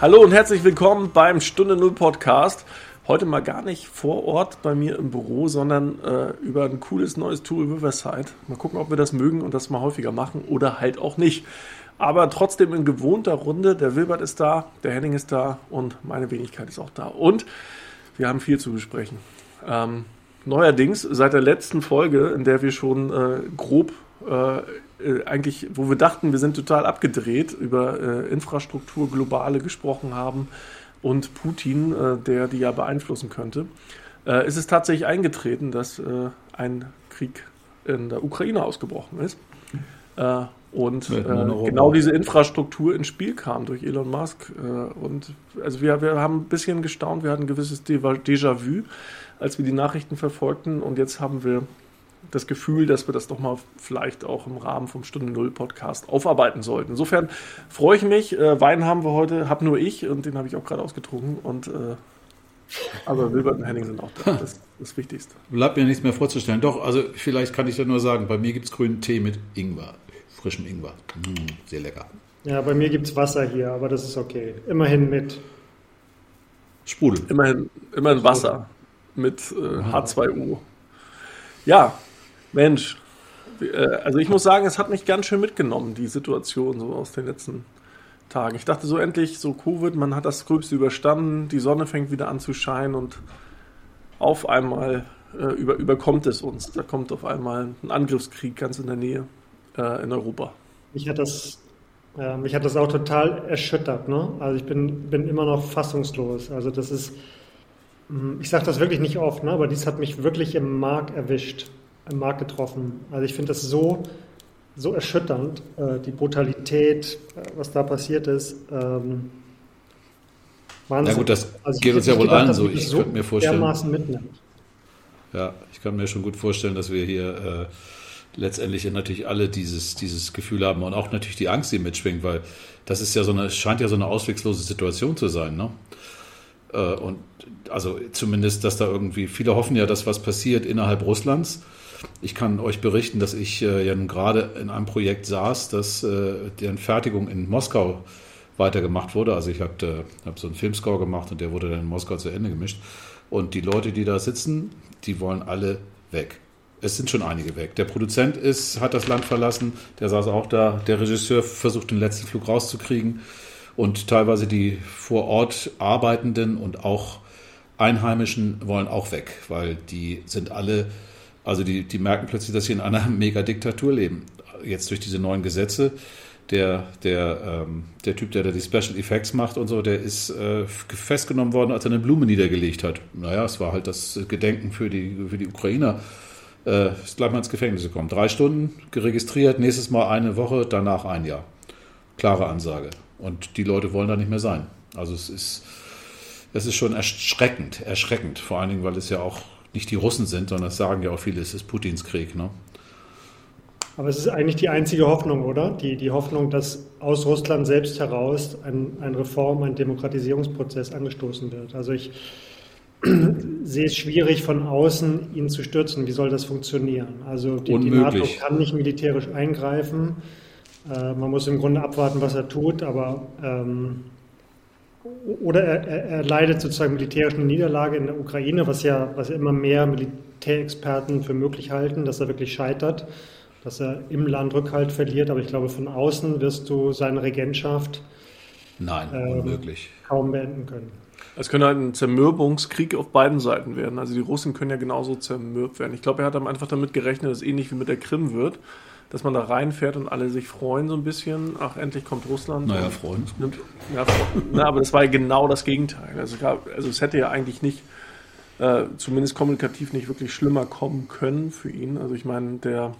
Hallo und herzlich willkommen beim Stunde Null Podcast. Heute mal gar nicht vor Ort bei mir im Büro, sondern äh, über ein cooles neues Tool Riverside. Mal gucken, ob wir das mögen und das mal häufiger machen oder halt auch nicht. Aber trotzdem in gewohnter Runde. Der Wilbert ist da, der Henning ist da und meine Wenigkeit ist auch da. Und wir haben viel zu besprechen. Ähm, neuerdings, seit der letzten Folge, in der wir schon äh, grob äh, äh, eigentlich, wo wir dachten, wir sind total abgedreht, über äh, Infrastruktur, globale gesprochen haben und Putin, äh, der die ja beeinflussen könnte, äh, ist es tatsächlich eingetreten, dass äh, ein Krieg in der Ukraine ausgebrochen ist. Äh, und genau diese Infrastruktur ins Spiel kam durch Elon Musk. und also wir, wir haben ein bisschen gestaunt, wir hatten ein gewisses Déjà-vu, als wir die Nachrichten verfolgten. Und jetzt haben wir das Gefühl, dass wir das doch mal vielleicht auch im Rahmen vom Stunde Null Podcast aufarbeiten sollten. Insofern freue ich mich. Äh, Wein haben wir heute, habe nur ich und den habe ich auch gerade ausgetrunken. Und äh, aber Wilbert und Henning sind auch da. Das ist das Wichtigste. Bleibt mir nichts mehr vorzustellen. Doch, also vielleicht kann ich da nur sagen, bei mir gibt es grünen Tee mit Ingwer, frischem Ingwer. Mmh, sehr lecker. Ja, bei mir gibt es Wasser hier, aber das ist okay. Immerhin mit Sprudel. Immerhin, immerhin Wasser mit äh, H2O. Ja, Mensch, äh, also ich muss sagen, es hat mich ganz schön mitgenommen, die Situation so aus den letzten Tagen. Ich dachte so endlich, so Covid, man hat das Gröbste überstanden, die Sonne fängt wieder an zu scheinen und auf einmal äh, über, überkommt es uns. Da kommt auf einmal ein Angriffskrieg ganz in der Nähe äh, in Europa. Mich hat das, äh, mich hat das auch total erschüttert. Ne? Also ich bin, bin immer noch fassungslos. Also das ist, hm, ich sage das wirklich nicht oft, ne? aber dies hat mich wirklich im Mark erwischt im Markt getroffen. Also ich finde das so, so erschütternd, äh, die Brutalität, äh, was da passiert ist. Ähm, Wahnsinn. Na gut, das also geht uns ja wohl gedacht, allen so. Ich so könnte mir vorstellen. Mitnimmt. Ja, ich kann mir schon gut vorstellen, dass wir hier äh, letztendlich natürlich alle dieses, dieses Gefühl haben und auch natürlich die Angst, die mitschwingt, weil das ist ja so eine, scheint ja so eine auswegslose Situation zu sein. Ne? Äh, und also zumindest, dass da irgendwie, viele hoffen ja, dass was passiert innerhalb Russlands. Ich kann euch berichten, dass ich äh, ja gerade in einem Projekt saß, dass äh, deren Fertigung in Moskau weitergemacht wurde. Also ich habe äh, hab so einen Filmscore gemacht und der wurde dann in Moskau zu Ende gemischt. Und die Leute, die da sitzen, die wollen alle weg. Es sind schon einige weg. Der Produzent ist, hat das Land verlassen, der saß auch da. Der Regisseur versucht den letzten Flug rauszukriegen. Und teilweise die vor Ort Arbeitenden und auch Einheimischen wollen auch weg, weil die sind alle also die, die merken plötzlich, dass sie in einer Megadiktatur leben. Jetzt durch diese neuen Gesetze. Der, der, ähm, der Typ, der da die Special Effects macht und so, der ist äh, festgenommen worden, als er eine Blume niedergelegt hat. Naja, es war halt das Gedenken für die, für die Ukrainer. Äh, ist gleich mal ins Gefängnis gekommen. Drei Stunden geregistriert, nächstes Mal eine Woche, danach ein Jahr. Klare Ansage. Und die Leute wollen da nicht mehr sein. Also es ist, es ist schon erschreckend, erschreckend. Vor allen Dingen, weil es ja auch nicht die Russen sind, sondern das sagen ja auch viele, es ist Putins Krieg. Ne? Aber es ist eigentlich die einzige Hoffnung, oder? Die, die Hoffnung, dass aus Russland selbst heraus ein, ein Reform, ein Demokratisierungsprozess angestoßen wird. Also ich sehe es schwierig von außen, ihn zu stürzen. Wie soll das funktionieren? Also die, die NATO kann nicht militärisch eingreifen. Äh, man muss im Grunde abwarten, was er tut, aber ähm, oder er, er, leidet sozusagen militärisch eine Niederlage in der Ukraine, was ja, was immer mehr Militärexperten für möglich halten, dass er wirklich scheitert, dass er im Land Rückhalt verliert. Aber ich glaube, von außen wirst du seine Regentschaft Nein, ähm, unmöglich. kaum beenden können. Es könnte halt ein Zermürbungskrieg auf beiden Seiten werden. Also die Russen können ja genauso zermürbt werden. Ich glaube, er hat einfach damit gerechnet, dass es ähnlich wie mit der Krim wird dass man da reinfährt und alle sich freuen so ein bisschen. Ach, endlich kommt Russland. Naja, freuen. Nimmt, ja, na, aber das war ja genau das Gegenteil. Also, also es hätte ja eigentlich nicht, äh, zumindest kommunikativ nicht wirklich schlimmer kommen können für ihn. Also ich meine, der,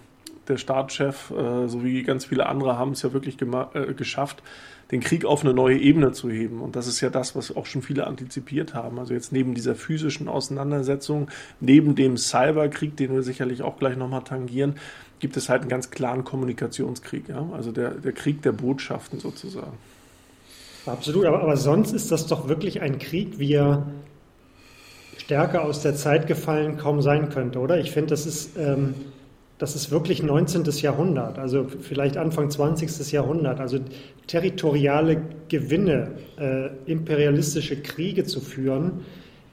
der Staatschef, äh, so wie ganz viele andere, haben es ja wirklich äh, geschafft, den Krieg auf eine neue Ebene zu heben. Und das ist ja das, was auch schon viele antizipiert haben. Also jetzt neben dieser physischen Auseinandersetzung, neben dem Cyberkrieg, den wir sicherlich auch gleich nochmal tangieren, gibt es halt einen ganz klaren Kommunikationskrieg, ja? also der, der Krieg der Botschaften sozusagen. Absolut, aber, aber sonst ist das doch wirklich ein Krieg, wie er stärker aus der Zeit gefallen kaum sein könnte, oder? Ich finde, das ist, ähm, das ist wirklich 19. Jahrhundert, also vielleicht Anfang 20. Jahrhundert. Also territoriale Gewinne, äh, imperialistische Kriege zu führen,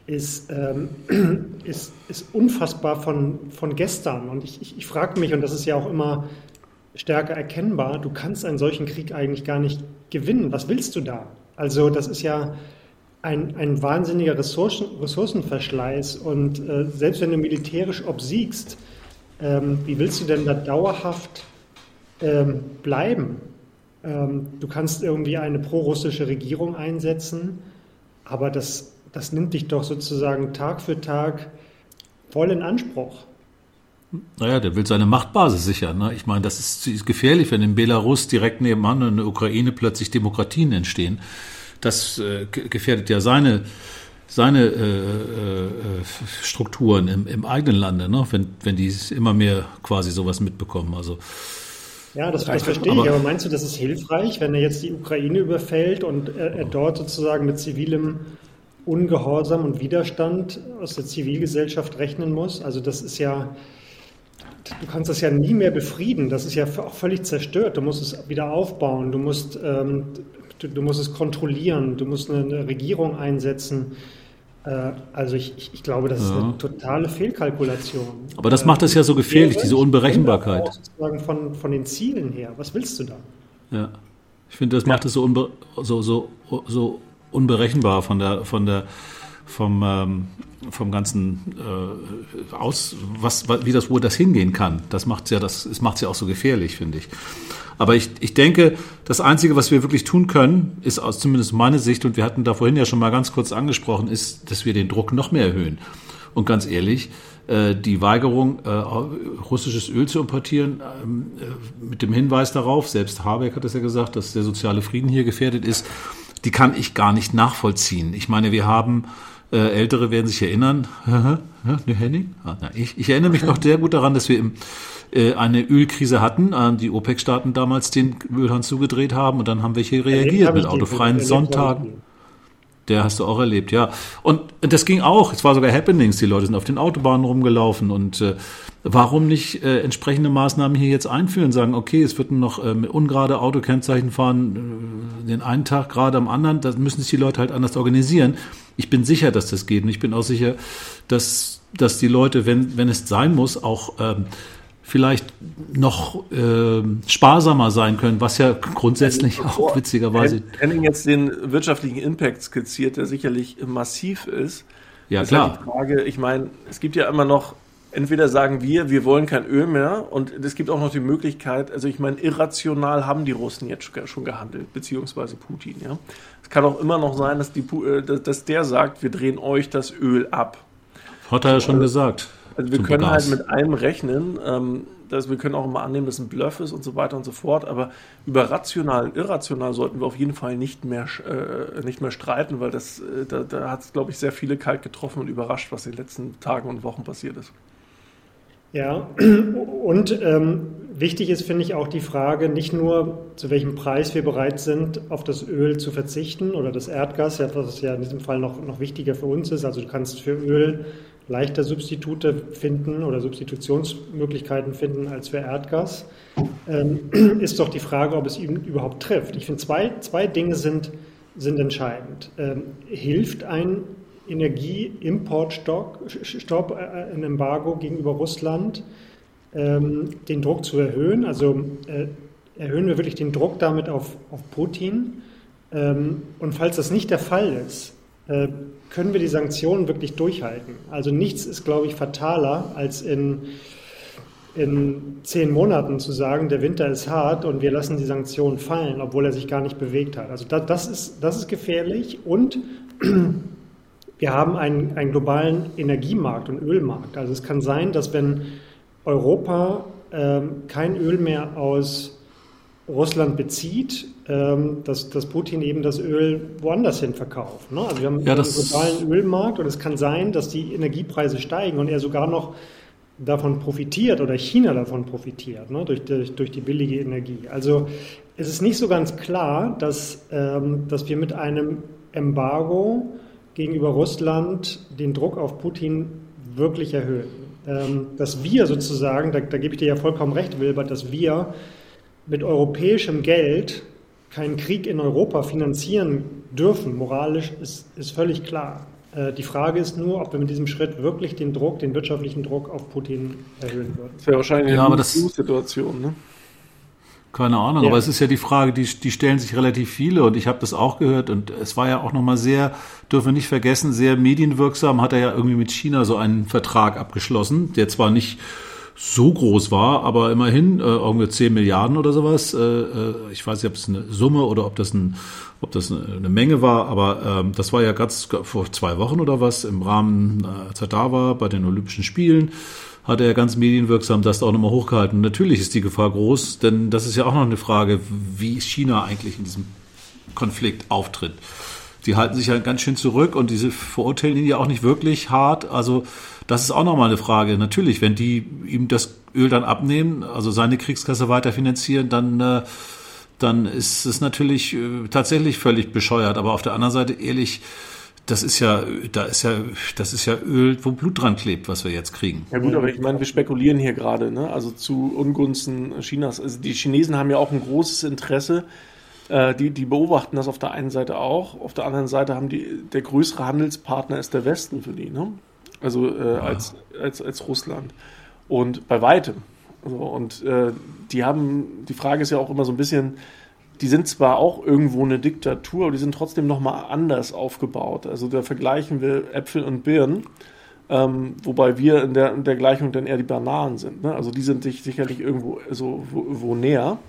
ist, ähm, ist, ist unfassbar von, von gestern. Und ich, ich, ich frage mich, und das ist ja auch immer stärker erkennbar, du kannst einen solchen Krieg eigentlich gar nicht gewinnen. Was willst du da? Also das ist ja ein, ein wahnsinniger Ressourcen, Ressourcenverschleiß. Und äh, selbst wenn du militärisch obsiegst, ähm, wie willst du denn da dauerhaft ähm, bleiben? Ähm, du kannst irgendwie eine prorussische Regierung einsetzen, aber das, das nimmt dich doch sozusagen Tag für Tag voll in Anspruch. Naja, der will seine Machtbasis sichern. Ne? Ich meine, das ist, gefährlich, wenn in Belarus direkt nebenan in der Ukraine plötzlich Demokratien entstehen. Das äh, gefährdet ja seine seine äh, äh, Strukturen im, im, eigenen Lande, ne? wenn, wenn die immer mehr quasi sowas mitbekommen. Also, ja, das, das verstehe aber, ich, aber meinst du, das ist hilfreich, wenn er jetzt die Ukraine überfällt und er, er dort sozusagen mit zivilem Ungehorsam und Widerstand aus der Zivilgesellschaft rechnen muss? Also das ist ja, du kannst das ja nie mehr befrieden. Das ist ja auch völlig zerstört. Du musst es wieder aufbauen. Du musst, ähm, du, du, musst es kontrollieren. Du musst eine, eine Regierung einsetzen. Äh, also ich, ich, glaube, das ist eine totale Fehlkalkulation. Aber das macht es ja so gefährlich, diese Unberechenbarkeit. Sozusagen von, von den Zielen her. Was willst du da? Ja, ich finde, das macht es so, so, so, so unberechenbar von der, von der, vom, ähm, vom ganzen äh, aus, was, wie das, wo das hingehen kann. Das macht ja, das, das macht ja auch so gefährlich, finde ich. Aber ich, ich denke, das Einzige, was wir wirklich tun können, ist aus zumindest meine Sicht, und wir hatten da vorhin ja schon mal ganz kurz angesprochen, ist, dass wir den Druck noch mehr erhöhen. Und ganz ehrlich, äh, die Weigerung, äh, russisches Öl zu importieren, ähm, äh, mit dem Hinweis darauf, selbst Habeck hat es ja gesagt, dass der soziale Frieden hier gefährdet ist, die kann ich gar nicht nachvollziehen. Ich meine, wir haben äh, Ältere werden sich erinnern. ne, Henning? Ah, ich, ich erinnere mich noch sehr gut daran, dass wir im äh, eine Ölkrise hatten, die OPEC-Staaten damals den Ölhahn zugedreht haben und dann haben wir hier reagiert mit autofreien Sonntagen. Der hast du auch erlebt, ja. Und das ging auch. Es war sogar Happenings. Die Leute sind auf den Autobahnen rumgelaufen. Und äh, warum nicht äh, entsprechende Maßnahmen hier jetzt einführen? Sagen, okay, es wird noch äh, mit ungerade Autokennzeichen fahren, äh, den einen Tag gerade am anderen. Das müssen sich die Leute halt anders organisieren. Ich bin sicher, dass das geht. Und ich bin auch sicher, dass, dass die Leute, wenn, wenn es sein muss, auch ähm, vielleicht noch äh, sparsamer sein können, was ja grundsätzlich also, auch witzigerweise. Henning jetzt den wirtschaftlichen Impact skizziert, der sicherlich massiv ist. Ja, ist klar. Halt die Frage, ich meine, es gibt ja immer noch, entweder sagen wir, wir wollen kein Öl mehr und es gibt auch noch die Möglichkeit, also ich meine, irrational haben die Russen jetzt schon gehandelt, beziehungsweise Putin, ja. Es kann auch immer noch sein, dass, die, äh, dass der sagt, wir drehen euch das Öl ab. Hat er ja schon gesagt. Also wir können Gas. halt mit allem rechnen. Ähm, dass wir können auch immer annehmen, dass ein Bluff ist und so weiter und so fort. Aber über rational und irrational sollten wir auf jeden Fall nicht mehr, äh, nicht mehr streiten, weil das, äh, da, da hat es, glaube ich, sehr viele kalt getroffen und überrascht, was in den letzten Tagen und Wochen passiert ist. Ja, und ähm, wichtig ist, finde ich, auch die Frage, nicht nur, zu welchem Preis wir bereit sind, auf das Öl zu verzichten oder das Erdgas, was ja in diesem Fall noch, noch wichtiger für uns ist. Also du kannst für Öl leichter Substitute finden oder Substitutionsmöglichkeiten finden als für Erdgas, ähm, ist doch die Frage, ob es ihn überhaupt trifft. Ich finde, zwei, zwei Dinge sind, sind entscheidend. Ähm, hilft ein Energieimportstopp, äh, ein Embargo gegenüber Russland, ähm, den Druck zu erhöhen? Also äh, erhöhen wir wirklich den Druck damit auf, auf Putin? Und falls das nicht der Fall ist, äh, können wir die Sanktionen wirklich durchhalten. Also nichts ist, glaube ich, fataler, als in, in zehn Monaten zu sagen, der Winter ist hart und wir lassen die Sanktionen fallen, obwohl er sich gar nicht bewegt hat. Also das, das ist, das ist gefährlich und wir haben einen, einen globalen Energiemarkt und Ölmarkt. Also es kann sein, dass wenn Europa ähm, kein Öl mehr aus Russland bezieht, dass, dass Putin eben das Öl woanders hin verkauft. Ne? Also wir haben ja, einen globalen Ölmarkt und es kann sein, dass die Energiepreise steigen und er sogar noch davon profitiert oder China davon profitiert, ne? durch, durch, durch die billige Energie. Also es ist nicht so ganz klar, dass, ähm, dass wir mit einem Embargo gegenüber Russland den Druck auf Putin wirklich erhöhen. ähm, dass wir sozusagen, da, da gebe ich dir ja vollkommen recht, Wilbert, dass wir mit europäischem Geld keinen Krieg in Europa finanzieren dürfen, moralisch, ist, ist völlig klar. Äh, die Frage ist nur, ob wir mit diesem Schritt wirklich den Druck, den wirtschaftlichen Druck auf Putin erhöhen würden. Das wäre wahrscheinlich eine ja, Situation, ne? Keine Ahnung, ja. aber es ist ja die Frage, die, die stellen sich relativ viele und ich habe das auch gehört und es war ja auch nochmal sehr, dürfen wir nicht vergessen, sehr medienwirksam hat er ja irgendwie mit China so einen Vertrag abgeschlossen, der zwar nicht so groß war, aber immerhin äh, irgendwie 10 Milliarden oder sowas. Äh, äh, ich weiß nicht, ob es eine Summe oder ob das, ein, ob das eine Menge war, aber ähm, das war ja ganz vor zwei Wochen oder was im Rahmen, äh, als er da war bei den Olympischen Spielen hat er ganz medienwirksam das auch nochmal hochgehalten. Natürlich ist die Gefahr groß, denn das ist ja auch noch eine Frage, wie China eigentlich in diesem Konflikt auftritt. Die halten sich ja ganz schön zurück und diese verurteilen ihn ja auch nicht wirklich hart. Also das ist auch nochmal eine Frage. Natürlich, wenn die ihm das Öl dann abnehmen, also seine Kriegskasse weiter finanzieren, dann, äh, dann ist es natürlich äh, tatsächlich völlig bescheuert. Aber auf der anderen Seite, ehrlich, das ist ja, da ist ja, das ist ja Öl, wo Blut dran klebt, was wir jetzt kriegen. Ja gut, aber ich meine, wir spekulieren hier gerade, ne? Also zu Ungunsten Chinas. Also die Chinesen haben ja auch ein großes Interesse. Äh, die, die beobachten das auf der einen Seite auch. Auf der anderen Seite haben die, der größere Handelspartner ist der Westen für die, ne? Also äh, als, als, als Russland. Und bei weitem. Also, und äh, die haben, die Frage ist ja auch immer so ein bisschen, die sind zwar auch irgendwo eine Diktatur, aber die sind trotzdem nochmal anders aufgebaut. Also da vergleichen wir Äpfel und Birnen, ähm, wobei wir in der, in der Gleichung dann eher die Bananen sind. Ne? Also die sind sich sicherlich irgendwo so wo, wo näher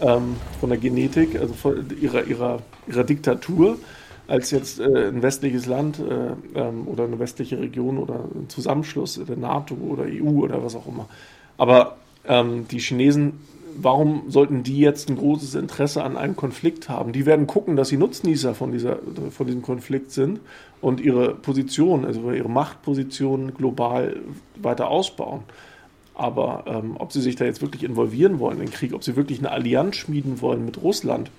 ähm, von der Genetik, also von ihrer, ihrer, ihrer Diktatur, als jetzt äh, ein westliches Land äh, ähm, oder eine westliche Region oder ein Zusammenschluss der NATO oder EU oder was auch immer. Aber ähm, die Chinesen warum sollten die jetzt ein großes Interesse an einem Konflikt haben? Die werden gucken, dass sie Nutznießer von, dieser, von diesem Konflikt sind und ihre Position, also ihre Machtposition global weiter ausbauen. Aber ähm, ob sie sich da jetzt wirklich involvieren wollen in den Krieg, ob sie wirklich eine Allianz schmieden wollen mit Russland,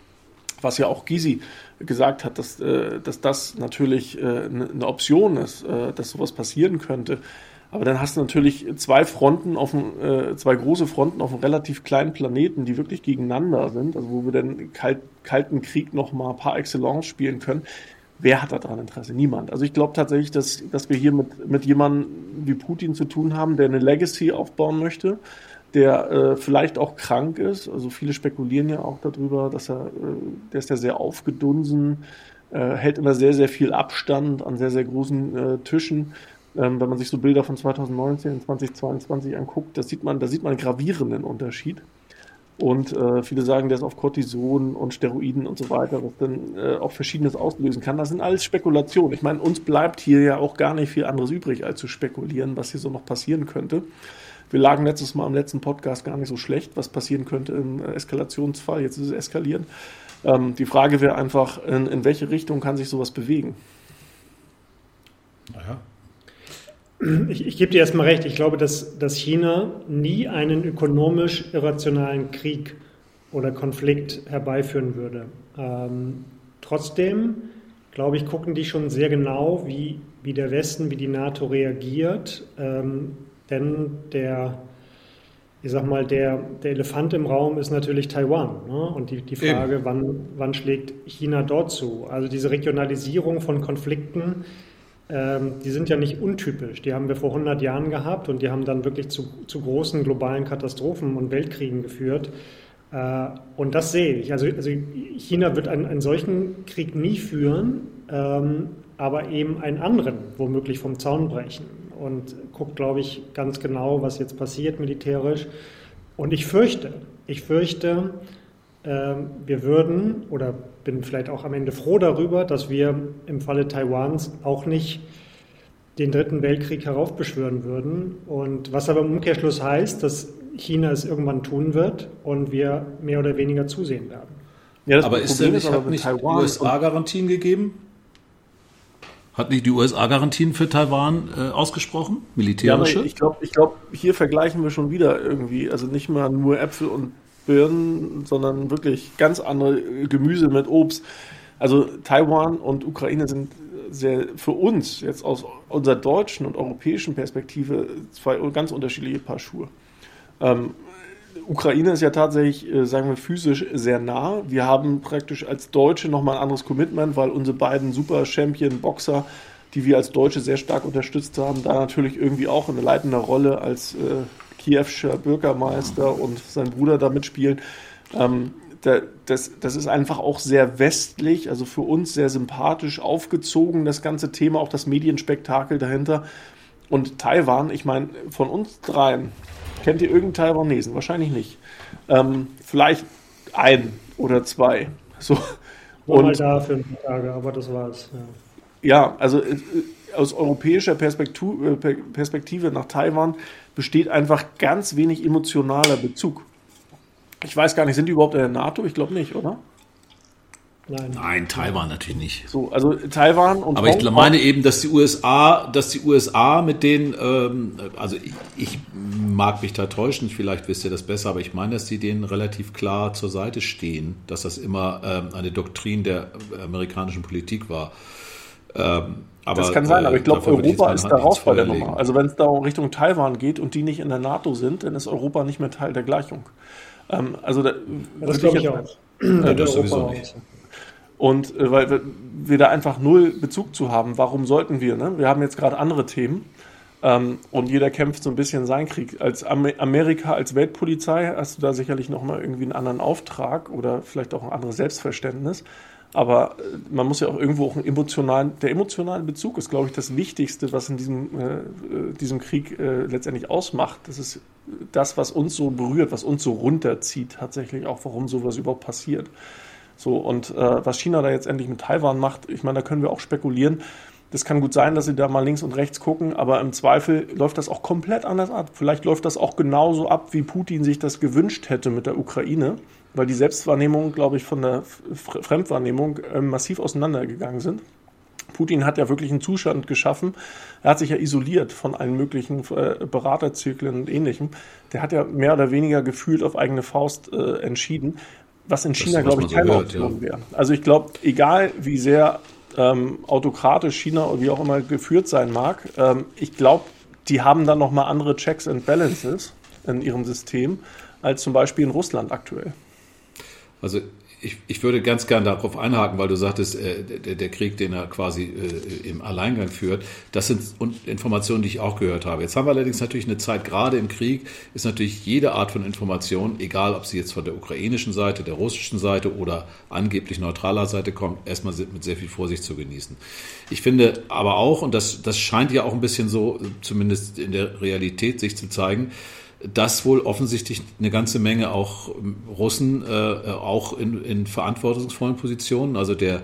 was ja auch Gysi gesagt hat, dass, äh, dass das natürlich äh, eine Option ist, äh, dass sowas passieren könnte, aber dann hast du natürlich zwei Fronten auf dem, äh, zwei große Fronten auf einem relativ kleinen Planeten, die wirklich gegeneinander sind, also wo wir Kalt, Kalten Krieg noch mal par excellence spielen können. Wer hat daran Interesse? Niemand. Also ich glaube tatsächlich, dass, dass wir hier mit, mit jemandem wie Putin zu tun haben, der eine Legacy aufbauen möchte, der äh, vielleicht auch krank ist. Also viele spekulieren ja auch darüber, dass er, äh, der ist ja sehr aufgedunsen, äh, hält immer sehr, sehr viel Abstand an sehr, sehr großen äh, Tischen ähm, wenn man sich so Bilder von 2019 und 2022 anguckt, das sieht man, da sieht man einen gravierenden Unterschied. Und äh, viele sagen, der ist auf Cortison und Steroiden und so weiter, was dann äh, auch Verschiedenes auslösen kann. Das sind alles Spekulationen. Ich meine, uns bleibt hier ja auch gar nicht viel anderes übrig, als zu spekulieren, was hier so noch passieren könnte. Wir lagen letztes Mal im letzten Podcast gar nicht so schlecht, was passieren könnte im äh, Eskalationsfall. Jetzt ist es eskalieren. Ähm, die Frage wäre einfach, in, in welche Richtung kann sich sowas bewegen? Naja, ich, ich gebe dir erstmal recht. Ich glaube, dass, dass China nie einen ökonomisch irrationalen Krieg oder Konflikt herbeiführen würde. Ähm, trotzdem, glaube ich, gucken die schon sehr genau, wie, wie der Westen, wie die NATO reagiert. Ähm, denn der, ich sag mal, der, der Elefant im Raum ist natürlich Taiwan. Ne? Und die, die Frage, wann, wann schlägt China dort zu? Also diese Regionalisierung von Konflikten ähm, die sind ja nicht untypisch. Die haben wir vor 100 Jahren gehabt und die haben dann wirklich zu, zu großen globalen Katastrophen und Weltkriegen geführt. Äh, und das sehe ich. Also, also China wird einen, einen, solchen Krieg nie führen, ähm, aber eben einen anderen womöglich vom Zaun brechen und guckt, glaube ich, ganz genau, was jetzt passiert militärisch. Und ich fürchte, ich fürchte, wir würden oder bin vielleicht auch am Ende froh darüber, dass wir im Falle Taiwans auch nicht den Dritten Weltkrieg heraufbeschwören würden. Und was aber im Umkehrschluss heißt, dass China es irgendwann tun wird und wir mehr oder weniger zusehen werden. Ja, aber ist denn nicht, hat nicht USA-Garantien gegeben? Hat nicht die USA Garantien für Taiwan äh, ausgesprochen? Militärische? Ja, ich glaube, ich glaub, hier vergleichen wir schon wieder irgendwie. Also nicht mal nur Äpfel und Birnen, sondern wirklich ganz andere Gemüse mit Obst. Also Taiwan und Ukraine sind sehr für uns jetzt aus unserer deutschen und europäischen Perspektive zwei ganz unterschiedliche Paar Schuhe. Ähm, Ukraine ist ja tatsächlich, äh, sagen wir, physisch sehr nah. Wir haben praktisch als Deutsche nochmal ein anderes Commitment, weil unsere beiden Super-Champion-Boxer, die wir als Deutsche sehr stark unterstützt haben, da natürlich irgendwie auch eine leitende Rolle als äh, Kiewscher Bürgermeister und sein Bruder da mitspielen. Ähm, das, das ist einfach auch sehr westlich, also für uns sehr sympathisch aufgezogen, das ganze Thema, auch das Medienspektakel dahinter. Und Taiwan, ich meine, von uns dreien, kennt ihr irgendeinen Taiwanesen? Wahrscheinlich nicht. Ähm, vielleicht ein oder zwei. So. War und, mal da für ein paar Tage, aber das war's. Ja, ja also äh, aus europäischer Perspektive, äh, Perspektive nach Taiwan besteht einfach ganz wenig emotionaler Bezug. Ich weiß gar nicht, sind die überhaupt in der NATO? Ich glaube nicht, oder? Nein. Nein, Taiwan natürlich nicht. So, also Taiwan und Aber ich meine eben, dass die USA, dass die USA mit denen, ähm, also ich, ich, mag mich da täuschen, vielleicht wisst ihr das besser, aber ich meine, dass die denen relativ klar zur Seite stehen, dass das immer ähm, eine Doktrin der amerikanischen Politik war. Ähm, aber, das kann sein, aber ich glaube, äh, Europa ist da raus bei der Nummer. Also wenn es da Richtung Taiwan geht und die nicht in der NATO sind, dann ist Europa nicht mehr Teil der Gleichung. Ähm, also da, ja, das glaube ich auch. Ja, das sowieso nicht. Und äh, weil wir, wir, da einfach null Bezug zu haben, warum sollten wir? Ne? Wir haben jetzt gerade andere Themen ähm, und jeder kämpft so ein bisschen seinen Krieg. Als Am Amerika, als Weltpolizei hast du da sicherlich nochmal irgendwie einen anderen Auftrag oder vielleicht auch ein anderes Selbstverständnis. Aber äh, man muss ja auch irgendwo auch einen emotionalen, der emotionale Bezug ist, glaube ich, das Wichtigste, was in diesem, äh, äh, diesem Krieg äh, letztendlich ausmacht. Das ist das, was uns so berührt, was uns so runterzieht, tatsächlich auch, warum sowas überhaupt passiert. So, und äh, was China da jetzt endlich mit Taiwan macht, ich meine, da können wir auch spekulieren. Das kann gut sein, dass sie da mal links und rechts gucken, aber im Zweifel läuft das auch komplett anders ab. Vielleicht läuft das auch genauso ab, wie Putin sich das gewünscht hätte mit der Ukraine, weil die Selbstwahrnehmung, glaube ich, von der Fremdwahrnehmung äh, massiv auseinandergegangen sind. Putin hat ja wirklich einen Zustand geschaffen. Er hat sich ja isoliert von allen möglichen äh, Beraterzyklen und ähnlichem. Der hat ja mehr oder weniger gefühlt auf eigene Faust äh, entschieden was in China, glaube ich, keine so Option ja. wäre. Also ich glaube, egal wie sehr ähm, autokratisch China oder wie auch immer geführt sein mag, ähm, ich glaube, die haben dann nochmal andere Checks and Balances in ihrem System als zum Beispiel in Russland aktuell. Also ich, ich würde ganz gern darauf einhaken, weil du sagtest, äh, der, der, Krieg, den er quasi äh, im Alleingang führt, das sind Informationen, die ich auch gehört habe. Jetzt haben wir allerdings natürlich eine Zeit, gerade im Krieg ist natürlich jede Art von Information, egal ob sie jetzt von der ukrainischen Seite, der russischen Seite oder angeblich neutraler Seite kommt, erstmal mit sehr viel Vorsicht zu genießen. Ich finde aber auch, und das, das scheint ja auch ein bisschen so, zumindest in der Realität sich zu zeigen, dass wohl offensichtlich eine ganze Menge auch Russen äh, auch in, in verantwortungsvollen Positionen, also der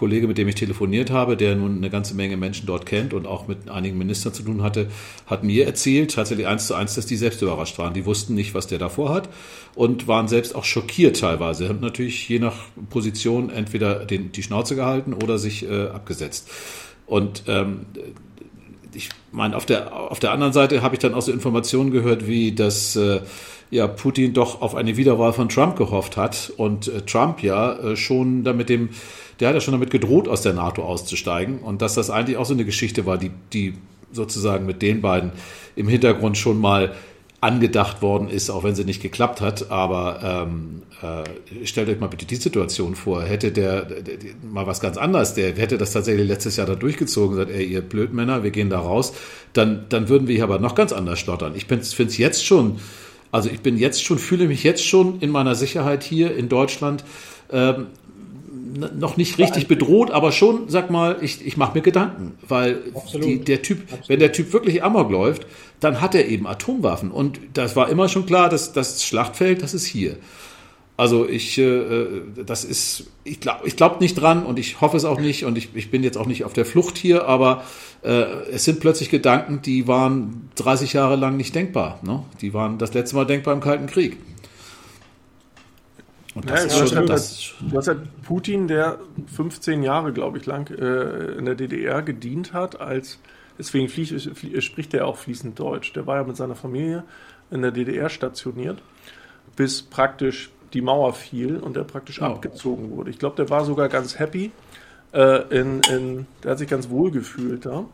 Kollege, mit dem ich telefoniert habe, der nun eine ganze Menge Menschen dort kennt und auch mit einigen Ministern zu tun hatte, hat mir erzählt, tatsächlich eins zu eins, dass die selbst überrascht waren. Die wussten nicht, was der davor hat und waren selbst auch schockiert teilweise. Haben natürlich je nach Position entweder den, die Schnauze gehalten oder sich äh, abgesetzt. Und ähm, ich meine, auf der, auf der anderen Seite habe ich dann auch so Informationen gehört, wie dass äh, ja, Putin doch auf eine Wiederwahl von Trump gehofft hat und äh, Trump ja äh, schon damit dem, der hat ja schon damit gedroht, aus der NATO auszusteigen und dass das eigentlich auch so eine Geschichte war, die, die sozusagen mit den beiden im Hintergrund schon mal angedacht worden ist, auch wenn sie nicht geklappt hat. Aber ähm, äh, stellt euch mal bitte die Situation vor. Hätte der, der, der, mal was ganz anderes, der hätte das tatsächlich letztes Jahr da durchgezogen, sagt, ey, ihr Blödmänner, wir gehen da raus, dann, dann würden wir hier aber noch ganz anders stottern. Ich finde es jetzt schon, also ich bin jetzt schon, fühle mich jetzt schon in meiner Sicherheit hier in Deutschland ähm, noch nicht richtig bedroht, aber schon, sag mal, ich, ich mache mir Gedanken, weil die, der Typ, Absolut. wenn der Typ wirklich Amok läuft, dann hat er eben Atomwaffen und das war immer schon klar, dass das Schlachtfeld, das ist hier. Also ich, äh, äh das ist, ich glaube ich glaub nicht dran und ich hoffe es auch nicht und ich, ich bin jetzt auch nicht auf der Flucht hier, aber äh, es sind plötzlich Gedanken, die waren 30 Jahre lang nicht denkbar. Ne? Die waren das letzte Mal denkbar im Kalten Krieg. Und das ja, ist schon, halt, das du hast halt Putin, der 15 Jahre, glaube ich, lang äh, in der DDR gedient hat, als deswegen fließt, spricht er auch fließend Deutsch. Der war ja mit seiner Familie in der DDR stationiert, bis praktisch die Mauer fiel und er praktisch oh. abgezogen wurde. Ich glaube, der war sogar ganz happy, Äh, in, in, der hat sich ganz wohl gefühlt da.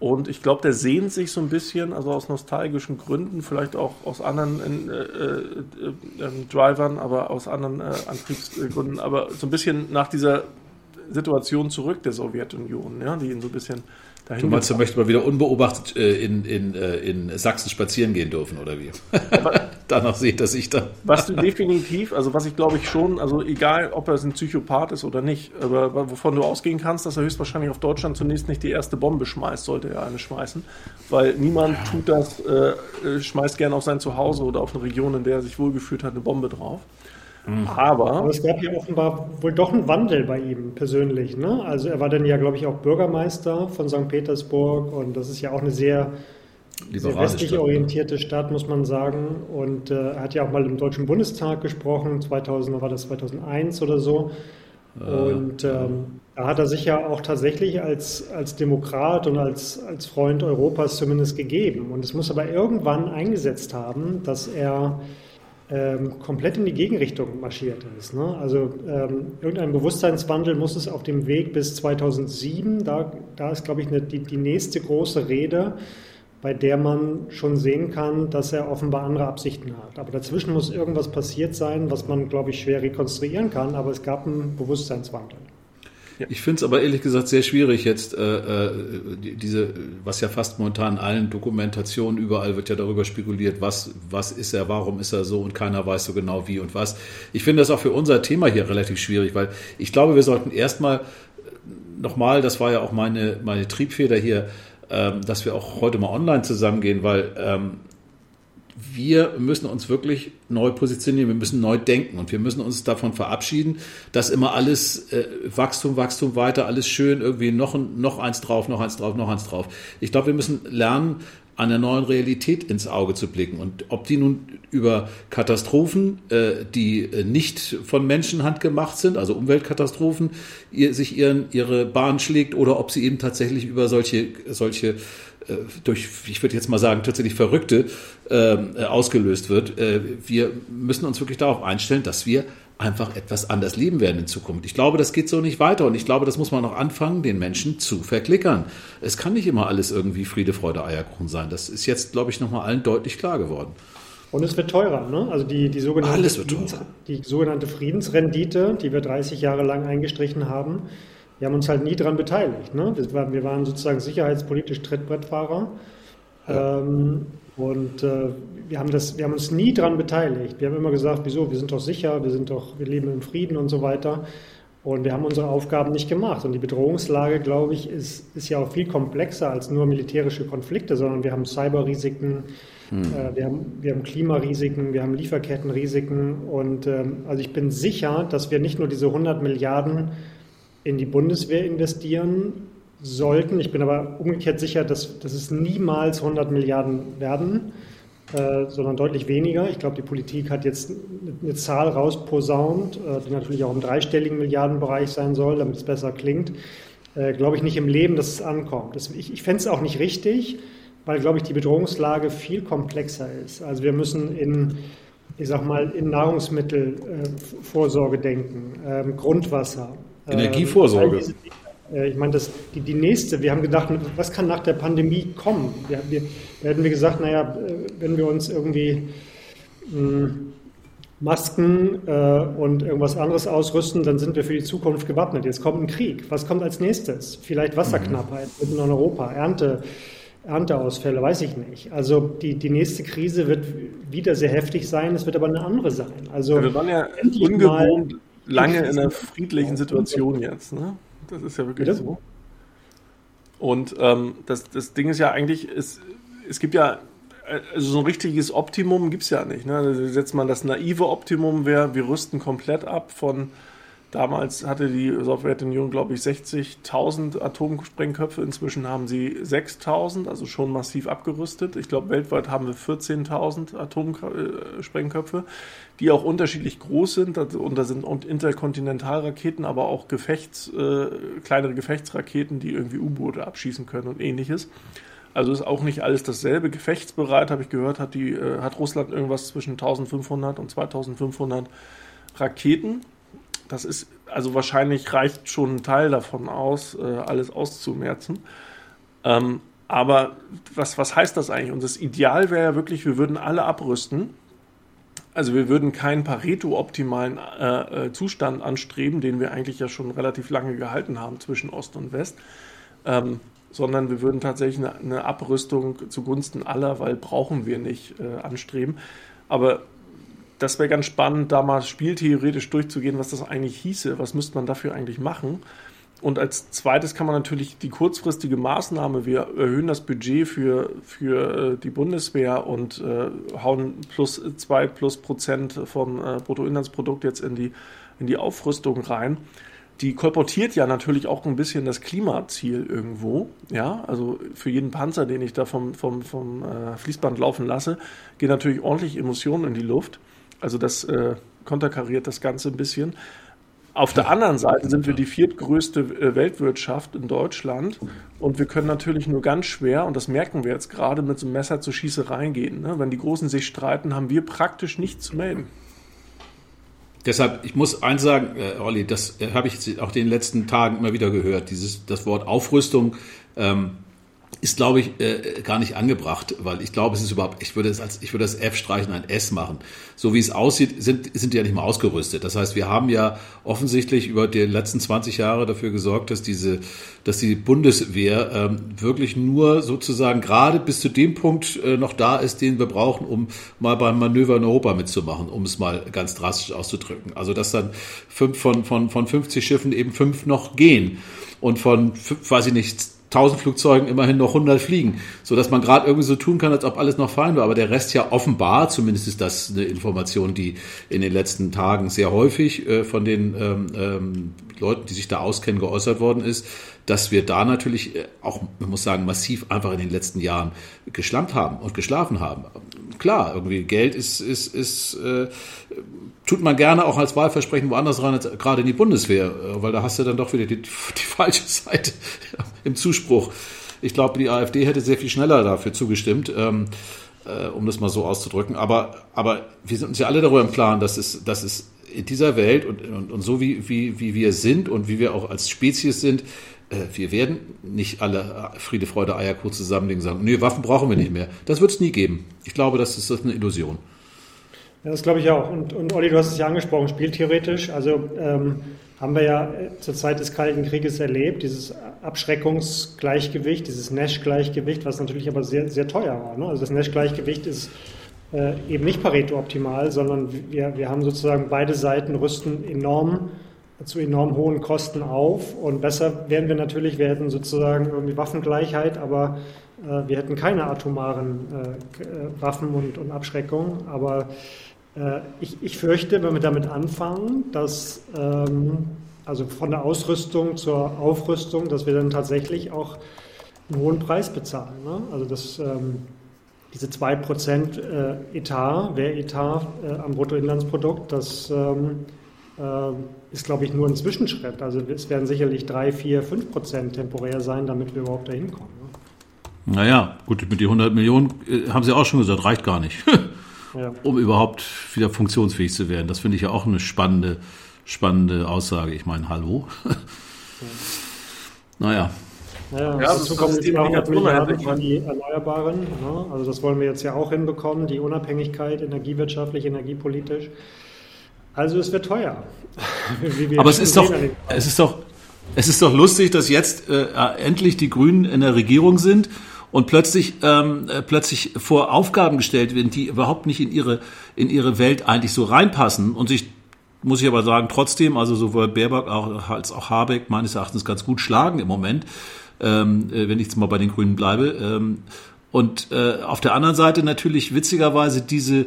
Und ich glaube, der sehnt sich so ein bisschen, also aus nostalgischen Gründen, vielleicht auch aus anderen äh, äh, äh, Drivern, aber aus anderen äh, Antriebsgründen, aber so ein bisschen nach dieser Situation zurück der Sowjetunion, ja, die ihn so ein bisschen dahin. Du meinst, er möchte mal wieder unbeobachtet äh, in, in, äh, in Sachsen spazieren gehen dürfen, oder wie? Danach sieht er sich dann. Was du definitiv, also was ich glaube ich schon, also egal, ob er ein Psychopath ist oder nicht, aber wovon du ausgehen kannst, dass er höchstwahrscheinlich auf Deutschland zunächst nicht die erste Bombe schmeißt, sollte er eine schmeißen, weil niemand tut das, äh, äh, schmeißt gerne auf sein Zuhause oder auf eine Region, in der er sich wohlgefühlt hat, eine Bombe drauf. Mhm. Aber, Aber, es gab ja offenbar wohl doch einen Wandel bei ihm persönlich. Ne? Also er war dann ja, glaube ich, auch Bürgermeister von St. Petersburg und das ist ja auch eine sehr, sehr westlich Stadt, orientierte Stadt, muss man sagen. Und äh, er hat ja auch mal im Deutschen Bundestag gesprochen, 2000, war das 2001 oder so. Äh, und ähm, da hat er sich ja auch tatsächlich als, als Demokrat und als, als Freund Europas zumindest gegeben. Und es muss aber irgendwann eingesetzt haben, dass er ähm, komplett in die Gegenrichtung marschiert ist. Ne? Also ähm, irgendein Bewusstseinswandel muss es auf dem Weg bis 2007, da, da ist, glaube ich, eine, die, die nächste große Rede, bei der man schon sehen kann, dass er offenbar andere Absichten hat. Aber dazwischen muss irgendwas passiert sein, was man, glaube ich, schwer rekonstruieren kann, aber es gab einen Bewusstseinswandel. Ich finde es aber ehrlich gesagt sehr schwierig jetzt, äh, äh, diese, was ja fast momentan in allen Dokumentationen, überall wird ja darüber spekuliert, was, was ist er, warum ist er so und keiner weiß so genau wie und was. Ich finde das auch für unser Thema hier relativ schwierig, weil ich glaube, wir sollten erstmal nochmal, das war ja auch meine, meine Triebfeder hier, ähm, dass wir auch heute mal online zusammengehen, weil ähm, wir müssen uns wirklich neu positionieren, wir müssen neu denken und wir müssen uns davon verabschieden, dass immer alles äh, Wachstum, Wachstum weiter, alles schön, irgendwie noch, noch eins drauf, noch eins drauf, noch eins drauf. Ich glaube, wir müssen lernen, der neuen Realität ins Auge zu blicken. Und ob die nun über Katastrophen, äh, die äh, nicht von Menschenhand gemacht sind, also Umweltkatastrophen, ihr, sich ihren, ihre Bahn schlägt, oder ob sie eben tatsächlich über solche, solche durch, ich würde jetzt mal sagen, tatsächlich Verrückte äh, ausgelöst wird. Äh, wir müssen uns wirklich darauf einstellen, dass wir einfach etwas anders leben werden in Zukunft. Ich glaube, das geht so nicht weiter und ich glaube, das muss man auch anfangen, den Menschen zu verklickern. Es kann nicht immer alles irgendwie Friede, Freude, Eierkuchen sein. Das ist jetzt, glaube ich, nochmal allen deutlich klar geworden. Und es wird teurer, ne? Also die, die, sogenannte Friedens, die sogenannte Friedensrendite, die wir 30 Jahre lang eingestrichen haben, wir haben uns halt nie daran beteiligt. Ne? Wir, wir, waren sozusagen sicherheitspolitisch Trittbrettfahrer. Ja. Ähm, und äh, wir, haben das, wir haben uns nie daran beteiligt. Wir haben immer gesagt, wieso, wir sind doch sicher, wir, sind doch, wir leben im Frieden und so weiter. Und wir haben unsere Aufgaben nicht gemacht. Und die Bedrohungslage, glaube ich, ist, ist ja auch viel komplexer als nur militärische Konflikte, sondern wir haben Cyberrisiken, hm. äh, wir, haben, wir haben Klimarisiken, wir haben Lieferkettenrisiken. Und ähm, also ich bin sicher, dass wir nicht nur diese 100 Milliarden in die Bundeswehr investieren sollten. Ich bin aber umgekehrt sicher, dass, dass es niemals 100 Milliarden werden, äh, sondern deutlich weniger. Ich glaube, die Politik hat jetzt eine Zahl rausposaunt, äh, die natürlich auch im dreistelligen Milliardenbereich sein soll, damit es besser klingt. Äh, glaube ich nicht im Leben, dass es ankommt. Das, ich ich fände es auch nicht richtig, weil, glaube ich, die Bedrohungslage viel komplexer ist. Also wir müssen in ich sag mal, in Nahrungsmittelvorsorge denken, ähm, Grundwasser, Energievorsorge. Äh, ich meine, das, die, die nächste, wir haben gedacht, was kann nach der Pandemie kommen? Wir, wir, da hätten wir gesagt, naja, äh, wenn wir uns irgendwie mh, Masken äh, und irgendwas anderes ausrüsten, dann sind wir für die Zukunft gewappnet. Jetzt kommt ein Krieg. Was kommt als nächstes? Vielleicht Wasserknappheit mhm. in Europa, Ernte, Ernteausfälle, weiß ich nicht. Also die, die nächste Krise wird wieder sehr heftig sein, es wird aber eine andere sein. Also ja, wir waren ja ungewohnt lange in einer friedlichen Situation jetzt. Ne? Das ist ja wirklich Bitte? so. Und ähm, das, das Ding ist ja eigentlich, es, es gibt ja, also so ein richtiges Optimum gibt es ja nicht. Ne? Also setzt man das naive Optimum wäre, wir rüsten komplett ab von Damals hatte die Sowjetunion, glaube ich, 60.000 Atomsprengköpfe. Inzwischen haben sie 6.000, also schon massiv abgerüstet. Ich glaube, weltweit haben wir 14.000 Atomsprengköpfe, die auch unterschiedlich groß sind. Und da sind Interkontinentalraketen, aber auch Gefechts, äh, kleinere Gefechtsraketen, die irgendwie U-Boote abschießen können und ähnliches. Also ist auch nicht alles dasselbe. Gefechtsbereit, habe ich gehört, hat, die, äh, hat Russland irgendwas zwischen 1500 und 2500 Raketen das ist, also wahrscheinlich reicht schon ein Teil davon aus, äh, alles auszumerzen. Ähm, aber was, was heißt das eigentlich? Und das Ideal wäre ja wirklich, wir würden alle abrüsten. Also wir würden keinen Pareto-optimalen äh, äh, Zustand anstreben, den wir eigentlich ja schon relativ lange gehalten haben zwischen Ost und West, ähm, sondern wir würden tatsächlich eine, eine, Abrüstung zugunsten aller, weil brauchen wir nicht äh, anstreben. Aber das wäre ganz spannend, da mal spieltheoretisch durchzugehen, was das eigentlich hieße, was müsste man dafür eigentlich machen. Und als zweites kann man natürlich die kurzfristige Maßnahme, wir erhöhen das Budget für, für äh, die Bundeswehr und äh, hauen plus zwei plus Prozent vom äh, Bruttoinlandsprodukt jetzt in die, in die Aufrüstung rein. Die kolportiert ja natürlich auch ein bisschen das Klimaziel irgendwo. Ja, also für jeden Panzer, den ich da vom, vom, vom äh, Fließband laufen lasse, gehen natürlich ordentlich Emissionen in die Luft. Also das äh, konterkariert das Ganze ein bisschen. Auf der anderen Seite sind wir die viertgrößte äh, Weltwirtschaft in Deutschland und wir können natürlich nur ganz schwer, und das merken wir jetzt gerade, mit so einem Messer zur Schießerei gehen. Ne? Wenn die Großen sich streiten, haben wir praktisch nichts zu melden. Deshalb, ich muss eins sagen, äh, Olli, das äh, habe ich auch in den letzten Tagen immer wieder gehört, dieses, das Wort Aufrüstung. Ähm, ist, glaube ich, äh, gar nicht angebracht, weil ich glaube, es ist überhaupt, ich würde es als, ich würde das F streichen, ein S machen. So wie es aussieht, sind, sind die ja nicht mal ausgerüstet. Das heißt, wir haben ja offensichtlich über die letzten 20 Jahre dafür gesorgt, dass diese, dass die Bundeswehr ähm, wirklich nur sozusagen gerade bis zu dem Punkt äh, noch da ist, den wir brauchen, um mal beim Manöver in Europa mitzumachen, um es mal ganz drastisch auszudrücken. Also, dass dann fünf von, von, von 50 Schiffen eben fünf noch gehen und von, weiß ich nicht, 1000 Flugzeugen immerhin noch 100 fliegen, so dass man gerade irgendwie so tun kann, als ob alles noch fein war. Aber der Rest ja offenbar, zumindest ist das eine Information, die in den letzten Tagen sehr häufig äh, von den ähm, ähm, Leuten, die sich da auskennen, geäußert worden ist, dass wir da natürlich äh, auch, man muss sagen, massiv einfach in den letzten Jahren geschlampt haben und geschlafen haben. Klar, irgendwie Geld ist, ist, ist äh, tut man gerne auch als Wahlversprechen woanders rein, als gerade in die Bundeswehr, äh, weil da hast du dann doch wieder die, die falsche Seite im Zuspruch. Ich glaube, die AfD hätte sehr viel schneller dafür zugestimmt. Ähm, äh, um das mal so auszudrücken. Aber, aber wir sind uns ja alle darüber im Klaren, dass es, dass es in dieser Welt und, und, und so wie, wie, wie wir sind und wie wir auch als Spezies sind, äh, wir werden nicht alle Friede, Freude, Eierkuchen zusammenlegen und sagen, nee, Waffen brauchen wir nicht mehr. Das wird es nie geben. Ich glaube, das ist, das eine Illusion. Ja, das glaube ich auch. Und, und Olli, du hast es ja angesprochen, spieltheoretisch. Also ähm, haben wir ja zur Zeit des Kalten Krieges erlebt, dieses Abschreckungsgleichgewicht, dieses Nash-Gleichgewicht, was natürlich aber sehr, sehr teuer war. Ne? Also das Nash-Gleichgewicht ist äh, eben nicht Pareto-optimal, sondern wir, wir haben sozusagen beide Seiten rüsten enorm zu enorm hohen Kosten auf. Und besser wären wir natürlich, wir hätten sozusagen irgendwie Waffengleichheit, aber äh, wir hätten keine atomaren äh, Waffen und, und Abschreckung. Aber äh, ich, ich, fürchte, wenn wir damit anfangen, dass ähm, also von der Ausrüstung zur Aufrüstung, dass wir dann tatsächlich auch einen hohen Preis bezahlen. Ne? Also das ähm, diese 2% äh, Etat, Wehretat äh, am Bruttoinlandsprodukt, das ähm, äh, ist, glaube ich, nur ein Zwischenschritt. Also es werden sicherlich 3, 4, 5 Prozent temporär sein, damit wir überhaupt dahin kommen. Ne? Naja, gut, mit den 100 Millionen äh, haben Sie auch schon gesagt, reicht gar nicht, ja. um überhaupt wieder funktionsfähig zu werden. Das finde ich ja auch eine spannende, spannende Aussage. Ich meine, hallo? ja. Naja, ja, ja dazu kommen die 200 Milliarden für die Erneuerbaren. Ne? Also das wollen wir jetzt ja auch hinbekommen, die Unabhängigkeit energiewirtschaftlich, energiepolitisch. Also es wird teuer. Aber es ist, doch, es ist doch, es ist doch lustig, dass jetzt äh, endlich die Grünen in der Regierung sind und plötzlich ähm, äh, plötzlich vor Aufgaben gestellt werden, die überhaupt nicht in ihre in ihre Welt eigentlich so reinpassen und sich muss ich aber sagen, trotzdem, also sowohl Baerbock als auch Habeck meines Erachtens ganz gut schlagen im Moment ähm, äh, wenn ich jetzt mal bei den Grünen bleibe. Ähm, und äh, auf der anderen Seite natürlich witzigerweise diese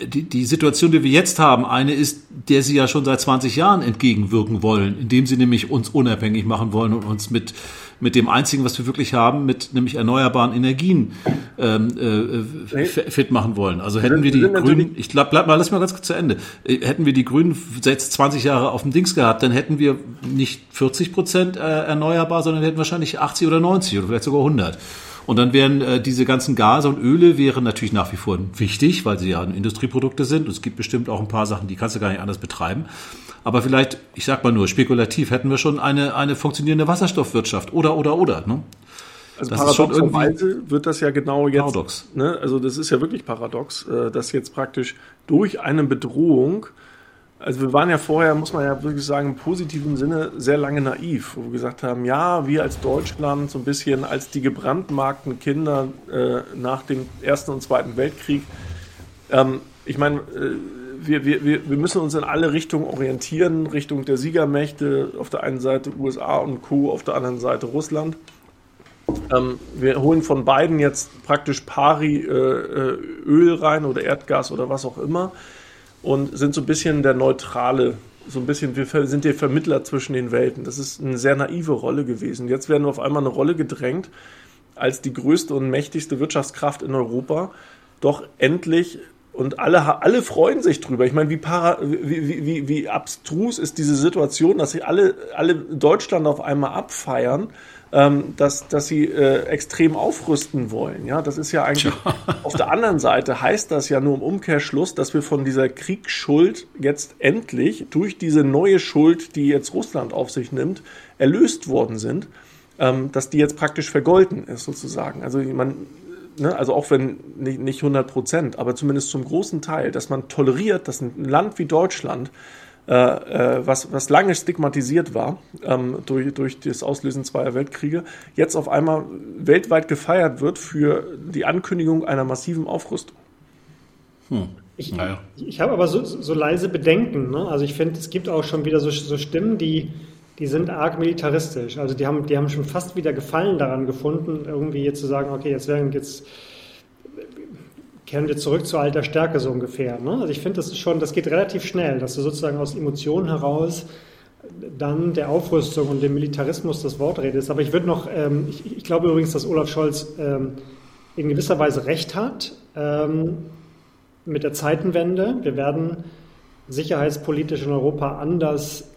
die, die Situation, die wir jetzt haben, eine ist, der sie ja schon seit 20 Jahren entgegenwirken wollen, indem sie nämlich uns unabhängig machen wollen und uns mit mit dem einzigen, was wir wirklich haben, mit nämlich erneuerbaren Energien ähm, äh, fit machen wollen. Also hätten wir die Grünen, ich glaube, bleib mal, lass mal ganz kurz zu Ende. Äh, hätten wir die Grünen jetzt 20 Jahre auf dem Dings gehabt, dann hätten wir nicht 40 Prozent äh, erneuerbar, sondern wir hätten wahrscheinlich 80 oder 90 oder vielleicht sogar 100. Und dann wären äh, diese ganzen Gase und Öle wären natürlich nach wie vor wichtig, weil sie ja Industrieprodukte sind. Und es gibt bestimmt auch ein paar Sachen, die kannst du gar nicht anders betreiben. Aber vielleicht, ich sag mal nur, spekulativ hätten wir schon eine, eine funktionierende Wasserstoffwirtschaft oder, oder, oder. Ne? Also das paradoxerweise wird das ja genau jetzt. Paradox. Ne, also das ist ja wirklich paradox, äh, dass jetzt praktisch durch eine Bedrohung, also wir waren ja vorher, muss man ja wirklich sagen, im positiven Sinne sehr lange naiv, wo wir gesagt haben, ja, wir als Deutschland so ein bisschen als die gebrandmarkten Kinder äh, nach dem Ersten und Zweiten Weltkrieg. Ähm, ich meine, äh, wir, wir, wir müssen uns in alle Richtungen orientieren, Richtung der Siegermächte, auf der einen Seite USA und Co., auf der anderen Seite Russland. Ähm, wir holen von beiden jetzt praktisch pari äh, äh, Öl rein oder Erdgas oder was auch immer und sind so ein bisschen der neutrale, so ein bisschen, wir sind der Vermittler zwischen den Welten. Das ist eine sehr naive Rolle gewesen. Jetzt werden wir auf einmal eine Rolle gedrängt, als die größte und mächtigste Wirtschaftskraft in Europa doch endlich und alle, alle freuen sich drüber. Ich meine, wie, para, wie, wie, wie abstrus ist diese Situation, dass sie alle, alle Deutschland auf einmal abfeiern ähm, dass, dass sie äh, extrem aufrüsten wollen. Ja, das ist ja eigentlich auf der anderen Seite heißt das ja nur im Umkehrschluss, dass wir von dieser Kriegsschuld jetzt endlich durch diese neue Schuld, die jetzt Russland auf sich nimmt, erlöst worden sind, ähm, dass die jetzt praktisch vergolten ist sozusagen. Also man Ne, also auch wenn nicht, nicht 100 Prozent, aber zumindest zum großen Teil, dass man toleriert, dass ein Land wie Deutschland was, was lange stigmatisiert war ähm, durch, durch das Auslösen zweier Weltkriege, jetzt auf einmal weltweit gefeiert wird für die Ankündigung einer massiven Aufrüstung. Hm. Ich, naja. ich habe aber so, so, leise Bedenken. Ne? Also ich finde, es gibt auch schon wieder so, so Stimmen, die, die sind arg militaristisch. Also die haben, die haben schon fast wieder Gefallen daran gefunden, irgendwie jetzt zu sagen, okay, jetzt werden jetzt kehren wir zurück zur alter Stärke so ungefähr. Ne? Also ich finde, das ist schon, das geht relativ schnell, dass du sozusagen aus Emotionen heraus dann der Aufrüstung und dem Militarismus das Wort redest. Aber ich würde noch, ähm, ich, ich, glaube übrigens, dass Olaf Scholz ähm, in gewisser Weise recht hat ähm, mit der Zeitenwende. Wir werden sicherheitspolitisch in Europa anders,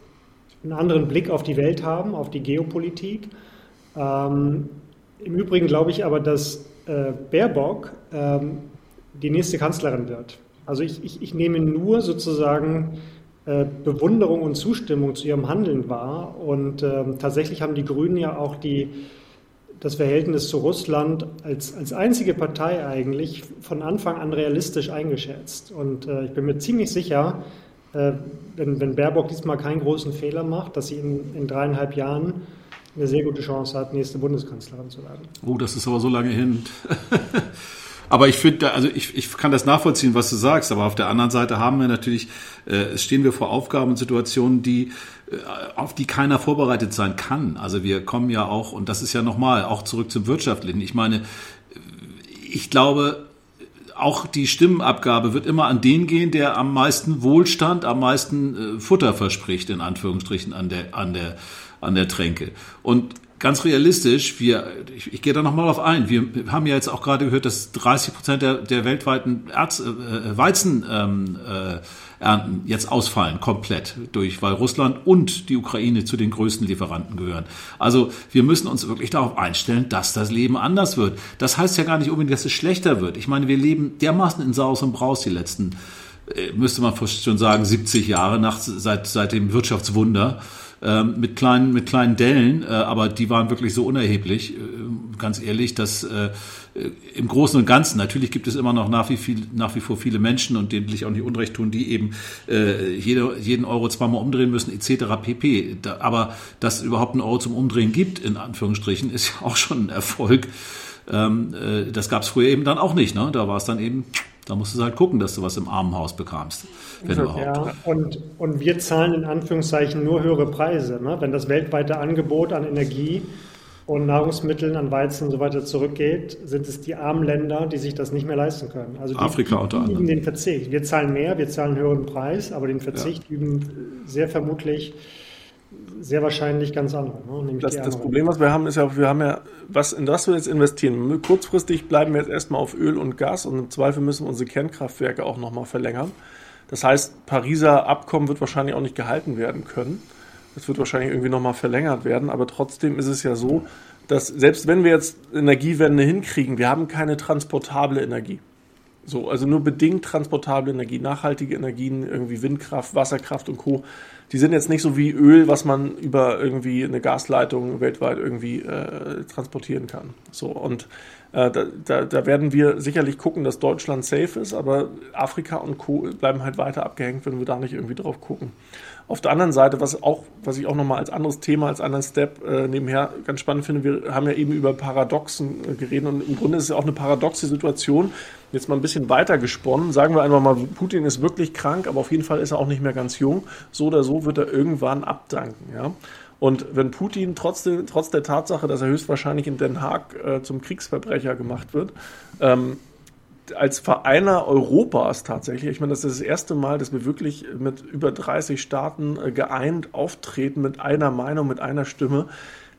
einen anderen Blick auf die Welt haben, auf die Geopolitik. Ähm, Im Übrigen glaube ich aber, dass äh, Baerbock ähm, die nächste Kanzlerin wird. Also ich, ich, ich nehme nur sozusagen äh, Bewunderung und Zustimmung zu ihrem Handeln wahr. Und äh, tatsächlich haben die Grünen ja auch die, das Verhältnis zu Russland als, als einzige Partei eigentlich von Anfang an realistisch eingeschätzt. Und äh, ich bin mir ziemlich sicher, äh, wenn, wenn Baerbock diesmal keinen großen Fehler macht, dass sie in, in dreieinhalb Jahren eine sehr gute Chance hat, nächste Bundeskanzlerin zu werden. Oh, das ist aber so lange hin. Aber ich finde, also ich, ich kann das nachvollziehen, was du sagst. Aber auf der anderen Seite haben wir natürlich, äh, stehen wir vor Aufgaben und Situationen, die äh, auf die keiner vorbereitet sein kann. Also wir kommen ja auch, und das ist ja nochmal, auch zurück zum Wirtschaftlichen. Ich meine, ich glaube, auch die Stimmenabgabe wird immer an den gehen, der am meisten Wohlstand, am meisten äh, Futter verspricht, in Anführungsstrichen, an der, an der, an der Tränke. Und ganz realistisch, wir, ich, ich gehe da nochmal drauf ein, wir haben ja jetzt auch gerade gehört, dass 30 Prozent der, der weltweiten Erz, äh, äh Weizen ähm, äh, Ernten jetzt ausfallen, komplett durch, weil Russland und die Ukraine zu den größten Lieferanten gehören. Also wir müssen uns wirklich darauf einstellen, dass das Leben anders wird. Das heißt ja gar nicht unbedingt, dass es schlechter wird. Ich meine, wir leben dermaßen in Saus und Braus die letzten, äh, müsste man fast schon sagen, 70 Jahre nach, seit, seit dem Wirtschaftswunder ähm, mit kleinen, mit kleinen Dellen, äh, aber die waren wirklich so unerheblich, äh, ganz ehrlich, dass äh, im Großen und Ganzen, natürlich gibt es immer noch nach wie, viel, nach wie vor viele Menschen und denen will ich auch nicht Unrecht tun, die eben äh, jede, jeden Euro zweimal umdrehen müssen, etc. pp. Da, aber dass es überhaupt einen Euro zum Umdrehen gibt, in Anführungsstrichen, ist ja auch schon ein Erfolg. Ähm, äh, das gab es früher eben dann auch nicht. Ne? Da war es dann eben da musst du halt gucken, dass du was im Armenhaus bekamst, wenn überhaupt. Ja, und, und wir zahlen in Anführungszeichen nur höhere Preise. Ne? Wenn das weltweite Angebot an Energie und Nahrungsmitteln, an Weizen und so weiter zurückgeht, sind es die armen Länder, die sich das nicht mehr leisten können. Also die, Afrika unter anderem. den Verzicht. Wir zahlen mehr, wir zahlen einen höheren Preis, aber den Verzicht ja. üben sehr vermutlich sehr wahrscheinlich ganz andere. Ne? Das, das, Problem, was wir haben, ist ja, wir haben ja, was, in das wir jetzt investieren. Kurzfristig bleiben wir jetzt erstmal auf Öl und Gas und im Zweifel müssen wir unsere Kernkraftwerke auch nochmal verlängern. Das heißt, Pariser Abkommen wird wahrscheinlich auch nicht gehalten werden können. Es wird wahrscheinlich irgendwie nochmal verlängert werden, aber trotzdem ist es ja so, dass selbst wenn wir jetzt Energiewende hinkriegen, wir haben keine transportable Energie. So, also nur bedingt transportable Energie, nachhaltige Energien, irgendwie Windkraft, Wasserkraft und Co. Die sind jetzt nicht so wie Öl, was man über irgendwie eine Gasleitung weltweit irgendwie äh, transportieren kann. So, und äh, da, da, da, werden wir sicherlich gucken, dass Deutschland safe ist, aber Afrika und Co. bleiben halt weiter abgehängt, wenn wir da nicht irgendwie drauf gucken. Auf der anderen Seite, was, auch, was ich auch nochmal als anderes Thema, als anderen Step äh, nebenher ganz spannend finde, wir haben ja eben über Paradoxen äh, geredet und im Grunde ist es ja auch eine paradoxe Situation. Jetzt mal ein bisschen weiter gesponnen. Sagen wir einfach mal, Putin ist wirklich krank, aber auf jeden Fall ist er auch nicht mehr ganz jung. So oder so wird er irgendwann abdanken. Ja? Und wenn Putin trotzdem, trotz der Tatsache, dass er höchstwahrscheinlich in Den Haag äh, zum Kriegsverbrecher gemacht wird, ähm, als Vereiner Europas tatsächlich, ich meine, das ist das erste Mal, dass wir wirklich mit über 30 Staaten äh, geeint auftreten, mit einer Meinung, mit einer Stimme.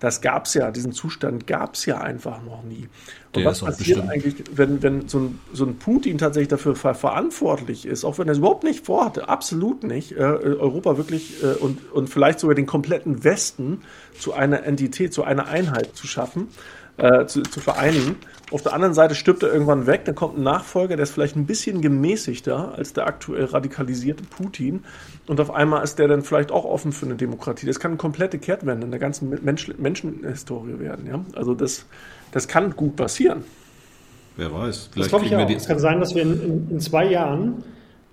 Das gab es ja, diesen Zustand gab es ja einfach noch nie. Und Der was passiert bestimmt. eigentlich, wenn, wenn so, ein, so ein Putin tatsächlich dafür ver verantwortlich ist, auch wenn er es überhaupt nicht vorhatte, absolut nicht, äh, Europa wirklich äh, und, und vielleicht sogar den kompletten Westen zu einer Entität, zu einer Einheit zu schaffen, äh, zu, zu vereinigen auf der anderen Seite stirbt er irgendwann weg, dann kommt ein Nachfolger, der ist vielleicht ein bisschen gemäßigter als der aktuell radikalisierte Putin. Und auf einmal ist der dann vielleicht auch offen für eine Demokratie. Das kann eine komplette Kehrtwende in der ganzen Mensch Menschenhistorie werden. Ja? Also das, das kann gut passieren. Wer weiß. Vielleicht das glaube ich auch. Es kann sein, dass wir in, in, in zwei Jahren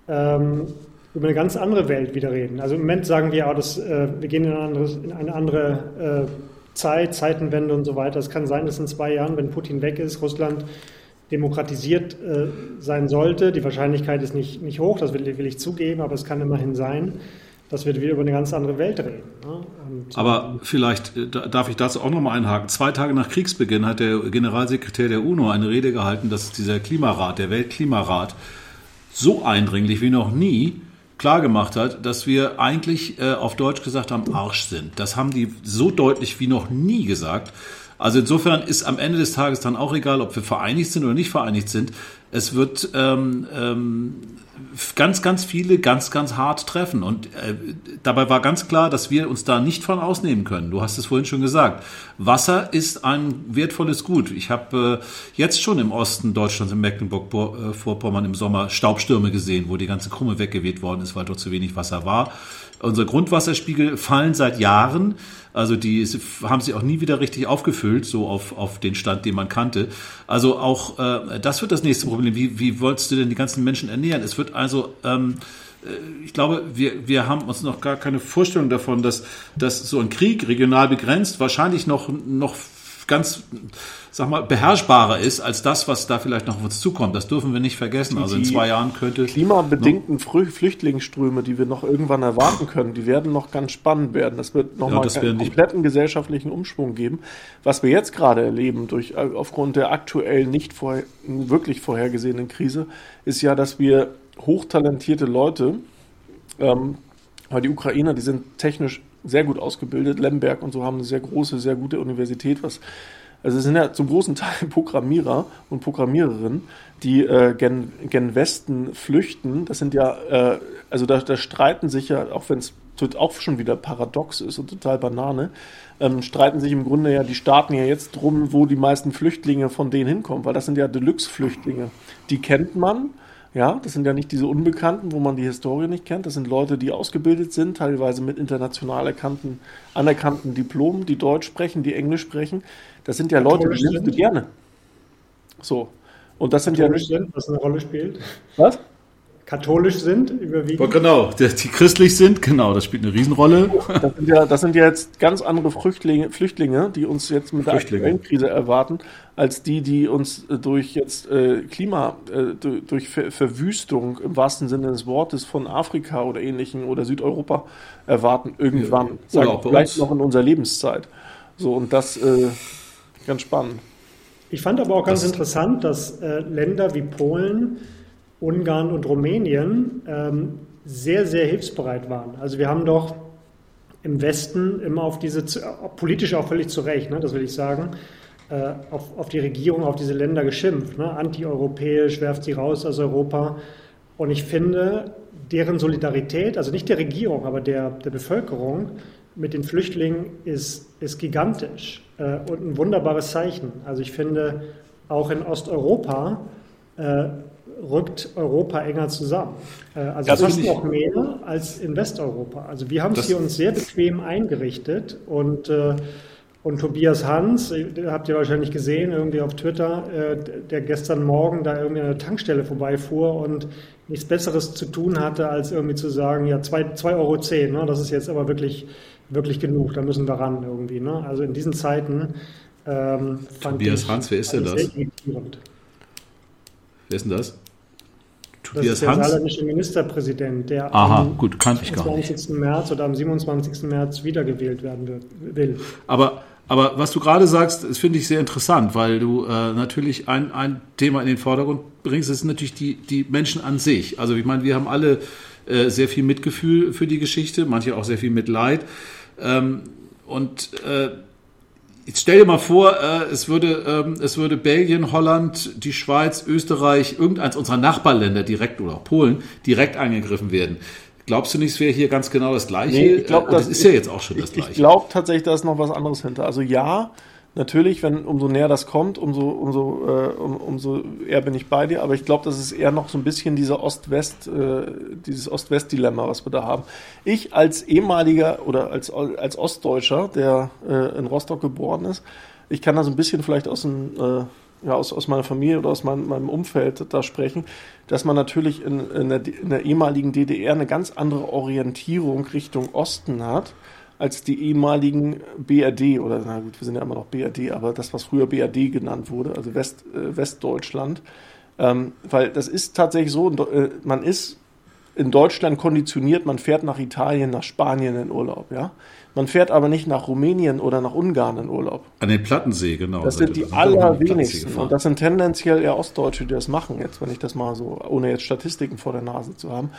ähm, über eine ganz andere Welt wieder reden. Also im Moment sagen wir, ja, das, äh, wir gehen in eine andere, in eine andere äh, Zeit, Zeitenwende und so weiter. Es kann sein, dass in zwei Jahren, wenn Putin weg ist, Russland demokratisiert äh, sein sollte. Die Wahrscheinlichkeit ist nicht, nicht hoch, das will, will, ich zugeben, aber es kann immerhin sein, dass wir wieder über eine ganz andere Welt reden. Ne? Aber vielleicht äh, darf ich dazu auch nochmal einhaken. Zwei Tage nach Kriegsbeginn hat der Generalsekretär der UNO eine Rede gehalten, dass dieser Klimarat, der Weltklimarat, so eindringlich wie noch nie klargemacht hat, dass wir eigentlich äh, auf Deutsch gesagt am Arsch sind. Das haben die so deutlich wie noch nie gesagt. Also insofern ist am Ende des Tages dann auch egal, ob wir vereinigt sind oder nicht vereinigt sind. Es wird ähm, ähm, ganz, ganz viele ganz, ganz hart treffen. Und äh, dabei war ganz klar, dass wir uns da nicht von ausnehmen können. Du hast es vorhin schon gesagt. Wasser ist ein wertvolles Gut. Ich habe äh, jetzt schon im Osten Deutschlands, in Mecklenburg-Vorpommern im Sommer Staubstürme gesehen, wo die ganze Krumme weggeweht worden ist, weil dort zu wenig Wasser war. Unsere Grundwasserspiegel fallen seit Jahren. Also die haben sich auch nie wieder richtig aufgefüllt, so auf, auf den Stand, den man kannte. Also auch äh, das wird das nächste Problem. Wie, wie wolltest du denn die ganzen Menschen ernähren? Es wird also ähm, äh, ich glaube, wir, wir haben uns noch gar keine Vorstellung davon, dass, dass so ein Krieg regional begrenzt wahrscheinlich noch, noch ganz, sag mal, beherrschbarer ist als das, was da vielleicht noch auf uns zukommt. Das dürfen wir nicht vergessen. Also in zwei Jahren könnte. Klimabedingten no? Flüchtlingsströme, die wir noch irgendwann erwarten können, die werden noch ganz spannend werden. Das wird nochmal ja, einen kompletten gesellschaftlichen Umschwung geben. Was wir jetzt gerade erleben, durch, äh, aufgrund der aktuell nicht vorher, wirklich vorhergesehenen Krise, ist ja, dass wir hochtalentierte Leute, ähm, weil die Ukrainer, die sind technisch sehr gut ausgebildet. Lemberg und so haben eine sehr große, sehr gute Universität, was also es sind ja zum großen Teil Programmierer und Programmiererinnen, die äh, gen, gen Westen flüchten. Das sind ja, äh, also da, da streiten sich ja, auch wenn es auch schon wieder paradox ist und total Banane, ähm, streiten sich im Grunde ja die Staaten ja jetzt drum, wo die meisten Flüchtlinge von denen hinkommen, weil das sind ja Deluxe-Flüchtlinge. Die kennt man, ja, das sind ja nicht diese Unbekannten, wo man die Historie nicht kennt. Das sind Leute, die ausgebildet sind, teilweise mit international erkannten, anerkannten Diplomen, die Deutsch sprechen, die Englisch sprechen. Das sind ja Leute, die nimmst du gerne. So. Und das sind Katholisch ja. Sind, was eine Rolle spielt. Was? Katholisch sind, überwiegend. Genau, die, die, christlich sind, genau, das spielt eine Riesenrolle. Das sind ja, das sind ja jetzt ganz andere Flüchtlinge, Flüchtlinge, die uns jetzt mit der aktuellen Krise erwarten, als die, die uns durch jetzt äh, Klima, äh, durch Ver Verwüstung im wahrsten Sinne des Wortes von Afrika oder ähnlichen oder Südeuropa erwarten, irgendwann. Ja, sagen, vielleicht noch in unserer Lebenszeit. So, und das äh, ganz spannend. Ich fand aber auch ganz das interessant, dass äh, Länder wie Polen Ungarn und Rumänien ähm, sehr, sehr hilfsbereit waren. Also wir haben doch im Westen immer auf diese, politisch auch völlig zu Recht, ne, das will ich sagen, äh, auf, auf die Regierung, auf diese Länder geschimpft. Ne, antieuropäisch, werft sie raus aus Europa. Und ich finde, deren Solidarität, also nicht der Regierung, aber der, der Bevölkerung mit den Flüchtlingen ist, ist gigantisch äh, und ein wunderbares Zeichen. Also ich finde, auch in Osteuropa äh, rückt Europa enger zusammen. Äh, also fast noch mehr als in Westeuropa. Also wir haben es hier uns sehr bequem eingerichtet und äh, und Tobias Hans, habt ihr wahrscheinlich gesehen, irgendwie auf Twitter, äh, der gestern Morgen da irgendwie an der Tankstelle vorbeifuhr und nichts Besseres zu tun hatte, als irgendwie zu sagen, ja, 2,10 Euro, ne, das ist jetzt aber wirklich, wirklich genug, da müssen wir ran irgendwie. Ne? Also in diesen Zeiten ähm, Tobias ich, Hans, wer ist denn das? Wer ist denn das? Tobias das ist der Hans? saarländische Ministerpräsident, der Aha, am gut, 20. März oder am 27. März wiedergewählt werden will. Aber aber was du gerade sagst, das finde ich sehr interessant, weil du äh, natürlich ein, ein Thema in den Vordergrund bringst, das sind natürlich die, die Menschen an sich. Also ich meine, wir haben alle äh, sehr viel Mitgefühl für die Geschichte, manche auch sehr viel Mitleid. Ähm, und äh, Jetzt stell dir mal vor, äh, es, würde, ähm, es würde Belgien, Holland, die Schweiz, Österreich, irgendeins unserer Nachbarländer direkt oder auch Polen direkt angegriffen werden. Glaubst du nicht, es wäre hier ganz genau das Gleiche? Nee, ich glaube, das, das, ist ja jetzt auch schon das Gleiche. Ich glaube tatsächlich, da ist noch was anderes hinter. Also ja, natürlich, wenn umso näher das kommt, umso, umso, äh, um, umso eher bin ich bei dir. Aber ich glaube, das ist eher noch so ein bisschen dieser Ost-West, äh, dieses Ost-West-Dilemma, was wir da haben. Ich als ehemaliger oder als, als Ostdeutscher, der äh, in Rostock geboren ist, ich kann da so ein bisschen vielleicht aus dem äh, ja, aus, aus meiner Familie oder aus meinem, meinem Umfeld da sprechen, dass man natürlich in, in, der, in der ehemaligen DDR eine ganz andere Orientierung Richtung Osten hat als die ehemaligen BRD oder na gut, wir sind ja immer noch BRD, aber das, was früher BRD genannt wurde, also West, äh, Westdeutschland. Ähm, weil das ist tatsächlich so, äh, man ist in Deutschland konditioniert, man fährt nach Italien, nach Spanien in Urlaub, ja. Man fährt aber nicht nach Rumänien oder nach Ungarn in Urlaub. An den Plattensee, genau. Das sind die allerwenigsten. Und das sind tendenziell eher Ostdeutsche, die das machen, jetzt, wenn ich das mal so, ohne jetzt Statistiken vor der Nase zu haben.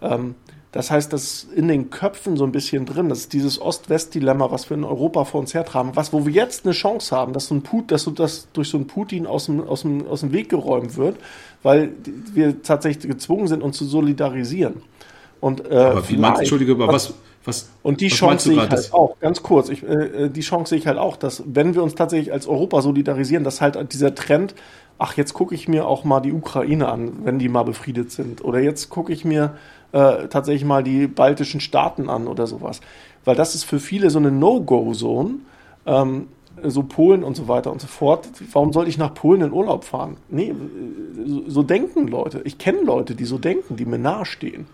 Ähm, das heißt, das ist in den Köpfen so ein bisschen drin. Das ist dieses Ost-West-Dilemma, was wir in Europa vor uns hertragen. Was, wo wir jetzt eine Chance haben, dass so ein Put, dass so das durch so ein Putin aus dem, aus dem, aus dem Weg geräumt wird, weil wir tatsächlich gezwungen sind, uns zu solidarisieren. Und, äh, Aber wie meinst, Entschuldige, aber was, was, und die Chance sehe ich halt auch, ganz kurz, ich, äh, die Chance sehe ich halt auch, dass wenn wir uns tatsächlich als Europa solidarisieren, dass halt dieser Trend, ach, jetzt gucke ich mir auch mal die Ukraine an, wenn die mal befriedet sind. Oder jetzt gucke ich mir äh, tatsächlich mal die baltischen Staaten an oder sowas. Weil das ist für viele so eine No-Go-Zone. Ähm, so Polen und so weiter und so fort. Warum soll ich nach Polen in Urlaub fahren? Nee, so, so denken Leute. Ich kenne Leute, die so denken, die mir nahestehen.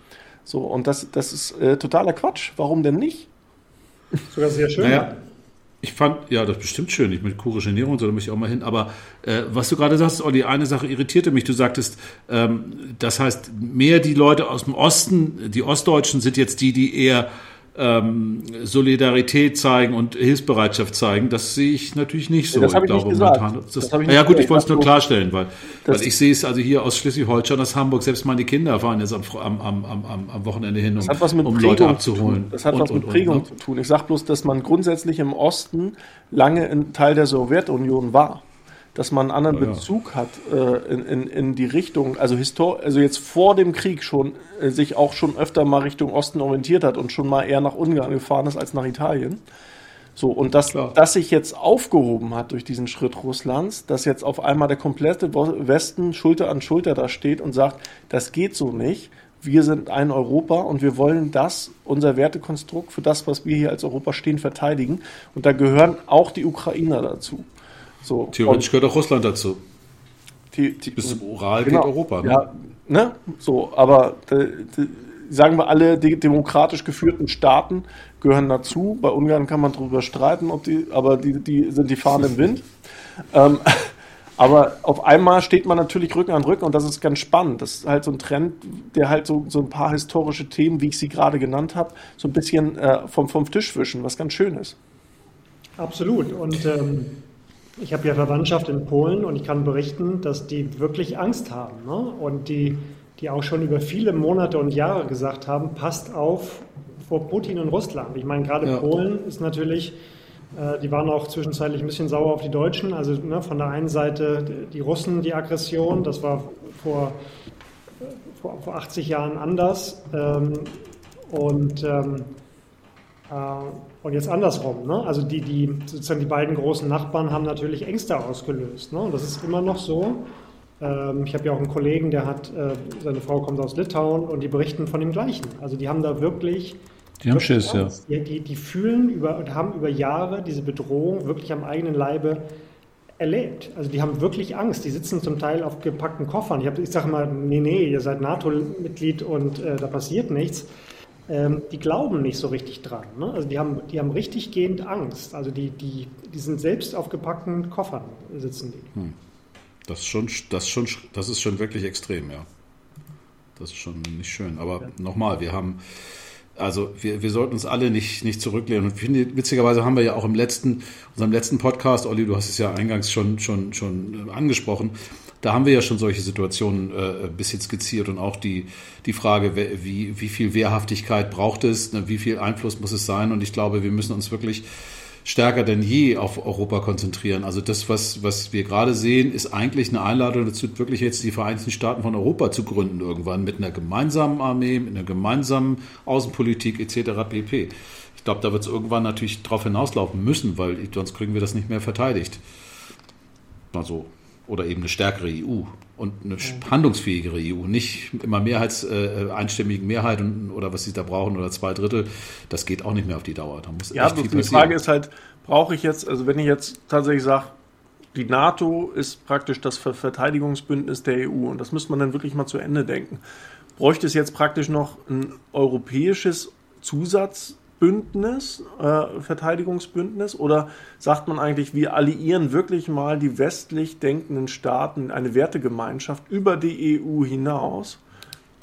So, und das, das ist äh, totaler Quatsch. Warum denn nicht? Sogar sehr schön. Naja, ich fand, ja, das ist bestimmt schön. Ich mit kurische Ernährung, so da muss ich auch mal hin. Aber äh, was du gerade sagst, Olli, eine Sache irritierte mich. Du sagtest, ähm, das heißt, mehr die Leute aus dem Osten, die Ostdeutschen sind jetzt die, die eher ähm, Solidarität zeigen und Hilfsbereitschaft zeigen, das sehe ich natürlich nicht so. das habe ich, glaube, gesagt. Das, das ich ja gut, ich wollte es nur klarstellen, weil, weil ich sehe es also hier aus Schleswig-Holstein, aus Hamburg, selbst meine Kinder fahren jetzt am, am, am, am Wochenende hin, um, um Leute abzuholen. Das hat und, was mit und, Prägung und, ne? zu tun. Ich sage bloß, dass man grundsätzlich im Osten lange ein Teil der Sowjetunion war dass man einen anderen ja, Bezug hat äh, in, in, in die Richtung, also, Histor also jetzt vor dem Krieg schon äh, sich auch schon öfter mal Richtung Osten orientiert hat und schon mal eher nach Ungarn gefahren ist als nach Italien. So, und dass das sich jetzt aufgehoben hat durch diesen Schritt Russlands, dass jetzt auf einmal der komplette Westen Schulter an Schulter da steht und sagt, das geht so nicht. Wir sind ein Europa und wir wollen das, unser Wertekonstrukt für das, was wir hier als Europa stehen, verteidigen. Und da gehören auch die Ukrainer dazu. So, Theoretisch gehört auch Russland dazu. Die, die, Bis zum Ural genau, geht Europa. Ne? Ja, ne? So, aber die, die, sagen wir alle die demokratisch geführten Staaten gehören dazu. Bei Ungarn kann man darüber streiten, ob die, aber die, die sind die Fahnen im Wind. ähm, aber auf einmal steht man natürlich Rücken an Rücken und das ist ganz spannend. Das ist halt so ein Trend, der halt so, so ein paar historische Themen, wie ich sie gerade genannt habe, so ein bisschen äh, vom, vom Tisch wischen, was ganz schön ist. Absolut. Und ähm, ich habe ja Verwandtschaft in Polen und ich kann berichten, dass die wirklich Angst haben ne? und die, die auch schon über viele Monate und Jahre gesagt haben, passt auf vor Putin und Russland. Ich meine, gerade ja. Polen ist natürlich, äh, die waren auch zwischenzeitlich ein bisschen sauer auf die Deutschen. Also ne, von der einen Seite die Russen, die Aggression, das war vor, vor, vor 80 Jahren anders. Ähm, und ähm, äh, und jetzt andersrum, ne? also die, die, sozusagen die beiden großen Nachbarn haben natürlich Ängste ausgelöst. Ne? Und das ist immer noch so. Ähm, ich habe ja auch einen Kollegen, der hat, äh, seine Frau kommt aus Litauen und die berichten von dem Gleichen. Also die haben da wirklich. Die haben Schiss, ja. Die, die, die fühlen über, und haben über Jahre diese Bedrohung wirklich am eigenen Leibe erlebt. Also die haben wirklich Angst. Die sitzen zum Teil auf gepackten Koffern. Ich, ich sage mal, nee, nee, ihr seid NATO-Mitglied und äh, da passiert nichts. Ähm, die glauben nicht so richtig dran. Ne? Also die haben, die haben richtig gehend Angst. Also die, die, die sind selbst auf gepackten Koffern sitzen die. Hm. Das ist schon, das schon, das ist schon wirklich extrem, ja. Das ist schon nicht schön. Aber ja. nochmal, wir haben, also wir, wir sollten uns alle nicht, nicht zurücklehnen. Und finde, witzigerweise haben wir ja auch im letzten, unserem letzten Podcast, Olli, du hast es ja eingangs schon, schon, schon angesprochen, da haben wir ja schon solche Situationen äh, ein bisschen skizziert und auch die, die Frage, wie, wie viel Wehrhaftigkeit braucht es, ne, wie viel Einfluss muss es sein. Und ich glaube, wir müssen uns wirklich stärker denn je auf Europa konzentrieren. Also das, was, was wir gerade sehen, ist eigentlich eine Einladung dazu, wirklich jetzt die Vereinigten Staaten von Europa zu gründen irgendwann mit einer gemeinsamen Armee, mit einer gemeinsamen Außenpolitik etc. pp. Ich glaube, da wird es irgendwann natürlich darauf hinauslaufen müssen, weil sonst kriegen wir das nicht mehr verteidigt. Mal so. Oder eben eine stärkere EU und eine handlungsfähigere EU. Nicht immer Mehrheits, äh, einstimmigen Mehrheit oder was sie da brauchen oder zwei Drittel. Das geht auch nicht mehr auf die Dauer. Da muss ja, echt viel die Frage ist halt, brauche ich jetzt, also wenn ich jetzt tatsächlich sage, die NATO ist praktisch das Verteidigungsbündnis der EU und das müsste man dann wirklich mal zu Ende denken. Bräuchte es jetzt praktisch noch ein europäisches Zusatz Bündnis, äh, Verteidigungsbündnis? Oder sagt man eigentlich, wir alliieren wirklich mal die westlich denkenden Staaten in eine Wertegemeinschaft über die EU hinaus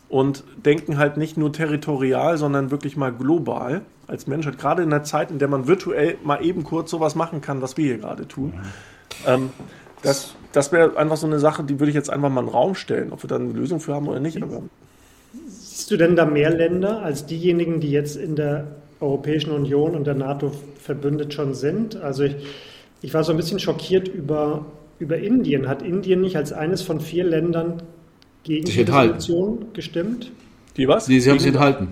und denken halt nicht nur territorial, sondern wirklich mal global als Menschheit, gerade in einer Zeit, in der man virtuell mal eben kurz sowas machen kann, was wir hier gerade tun. Ähm, das das wäre einfach so eine Sache, die würde ich jetzt einfach mal in den Raum stellen, ob wir da eine Lösung für haben oder nicht. Aber Siehst du denn da mehr Länder als diejenigen, die jetzt in der Europäischen Union und der NATO verbündet schon sind. Also ich, ich war so ein bisschen schockiert über, über Indien. Hat Indien nicht als eines von vier Ländern gegen die Resolution gestimmt? Die was? Nee, sie haben sich enthalten.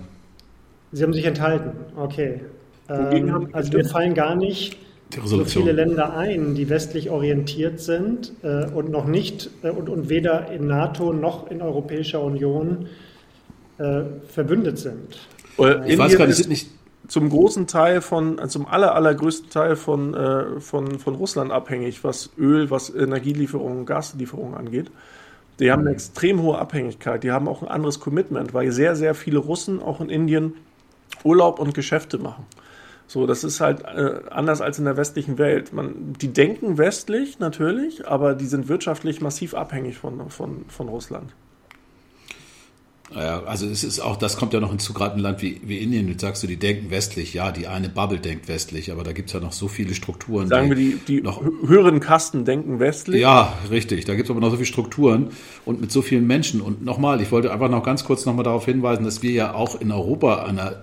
Sie haben sich enthalten, okay. Ähm, also mir fallen gar nicht so viele Länder ein, die westlich orientiert sind äh, und noch nicht äh, und, und weder in NATO noch in Europäischer Union äh, verbündet sind. Ich Indien weiß gar nicht, ist nicht zum großen Teil von, äh, zum aller, allergrößten Teil von, äh, von, von Russland abhängig, was Öl, was Energielieferungen, Gaslieferungen angeht. Die haben eine extrem hohe Abhängigkeit. Die haben auch ein anderes Commitment, weil sehr, sehr viele Russen auch in Indien Urlaub und Geschäfte machen. So, das ist halt äh, anders als in der westlichen Welt. Man, die denken westlich natürlich, aber die sind wirtschaftlich massiv abhängig von, von, von Russland. Ja, also es ist auch, das kommt ja noch hinzu, gerade ein Land wie, wie Indien, du sagst du, die denken westlich, ja, die eine Bubble denkt westlich, aber da gibt es ja noch so viele Strukturen. Sagen wir, die, die noch, höheren Kasten denken westlich? Ja, richtig, da gibt es aber noch so viele Strukturen und mit so vielen Menschen. Und nochmal, ich wollte einfach noch ganz kurz nochmal darauf hinweisen, dass wir ja auch in Europa einer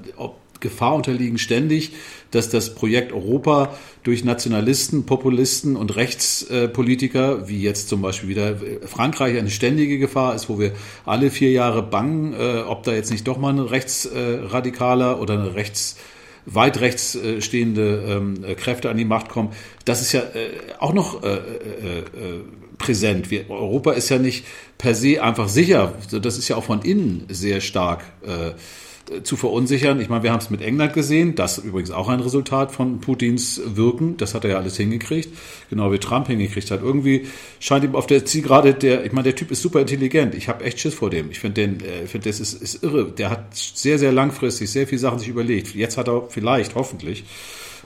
Gefahr unterliegen ständig, dass das Projekt Europa durch Nationalisten, Populisten und Rechtspolitiker, wie jetzt zum Beispiel wieder Frankreich, eine ständige Gefahr ist, wo wir alle vier Jahre bangen, äh, ob da jetzt nicht doch mal ein Rechtsradikaler oder eine Rechts weit rechts äh, stehende ähm, Kräfte an die Macht kommen. Das ist ja äh, auch noch äh, äh, äh, präsent. Wir, Europa ist ja nicht per se einfach sicher. Das ist ja auch von innen sehr stark äh, zu verunsichern. Ich meine, wir haben es mit England gesehen, das übrigens auch ein Resultat von Putins Wirken, das hat er ja alles hingekriegt, genau wie Trump hingekriegt hat. Irgendwie scheint ihm auf der Zielgerade der, ich meine, der Typ ist super intelligent, ich habe echt Schiss vor dem. Ich finde den, äh, ich finde, das ist, ist irre. Der hat sehr, sehr langfristig sehr viele Sachen sich überlegt. Jetzt hat er vielleicht, hoffentlich,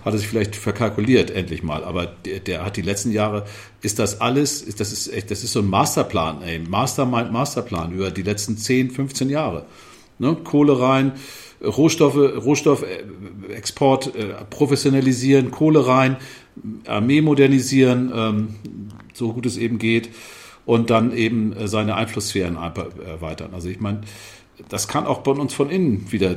hat er sich vielleicht verkalkuliert, endlich mal. Aber der, der hat die letzten Jahre, ist das alles, ist, das ist echt, das ist so ein Masterplan, ey, Mastermind, Masterplan über die letzten 10, 15 Jahre. Ne? Kohle rein, Rohstoffe, Rohstoffexport äh, professionalisieren, Kohle rein, Armee modernisieren, ähm, so gut es eben geht, und dann eben äh, seine Einflusssphären erweitern. Also ich meine, das kann auch bei uns von innen wieder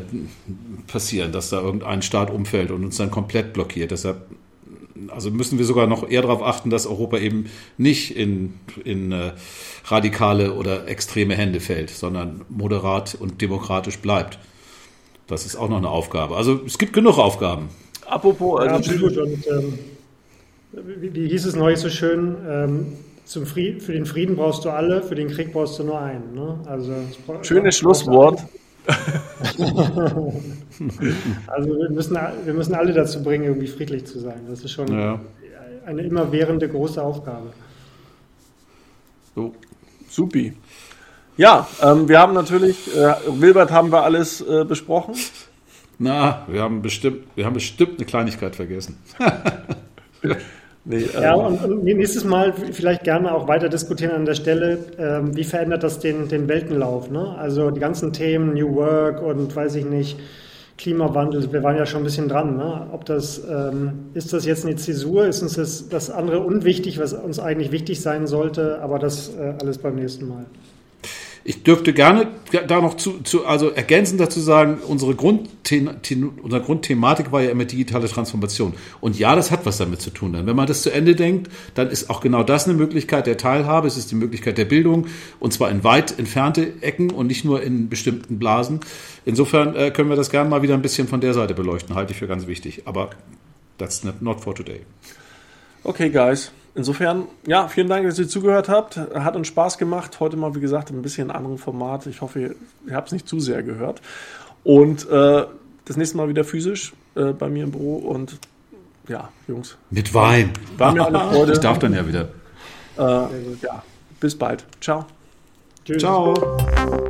passieren, dass da irgendein Staat umfällt und uns dann komplett blockiert. Deshalb also müssen wir sogar noch eher darauf achten, dass Europa eben nicht in, in äh, radikale oder extreme Hände fällt, sondern moderat und demokratisch bleibt. Das ist auch noch eine Aufgabe. Also es gibt genug Aufgaben. Apropos, also ja, absolut. Und ähm, wie, wie, hieß es neulich so schön? Ähm, zum Frieden, für den Frieden brauchst du alle, für den Krieg brauchst du nur einen. Ne? Also, Schönes Schlusswort. also wir müssen, wir müssen alle dazu bringen, irgendwie friedlich zu sein. Das ist schon ja. eine immerwährende große Aufgabe. So, supi. Ja, ähm, wir haben natürlich, äh, Wilbert haben wir alles äh, besprochen. Na, wir haben bestimmt, wir haben bestimmt eine Kleinigkeit vergessen. Nee, ja, ähm, und, und, nächstes Mal vielleicht gerne auch weiter diskutieren an der Stelle, ähm, wie verändert das den, den Weltenlauf? Ne? Also die ganzen Themen, New Work und weiß ich nicht, Klimawandel, wir waren ja schon ein bisschen dran. Ne? Ob das, ähm, ist das jetzt eine Zäsur? Ist uns das, das andere unwichtig, was uns eigentlich wichtig sein sollte? Aber das äh, alles beim nächsten Mal. Ich dürfte gerne da noch zu, zu also ergänzend dazu sagen, unsere, Grundthe unsere Grundthematik war ja immer digitale Transformation. Und ja, das hat was damit zu tun. Denn wenn man das zu Ende denkt, dann ist auch genau das eine Möglichkeit der Teilhabe, es ist die Möglichkeit der Bildung und zwar in weit entfernte Ecken und nicht nur in bestimmten Blasen. Insofern äh, können wir das gerne mal wieder ein bisschen von der Seite beleuchten, halte ich für ganz wichtig. Aber that's not for today. Okay, guys. Insofern, ja, vielen Dank, dass ihr zugehört habt. Hat uns Spaß gemacht. Heute mal, wie gesagt, ein bisschen anderen Format. Ich hoffe, ihr, ihr habt es nicht zu sehr gehört. Und äh, das nächste Mal wieder physisch äh, bei mir im Büro. Und ja, Jungs. Mit Wein. War mir eine Freude. Ich darf dann ja wieder. Äh, ja, bis bald. Ciao. Tschüss. Ciao.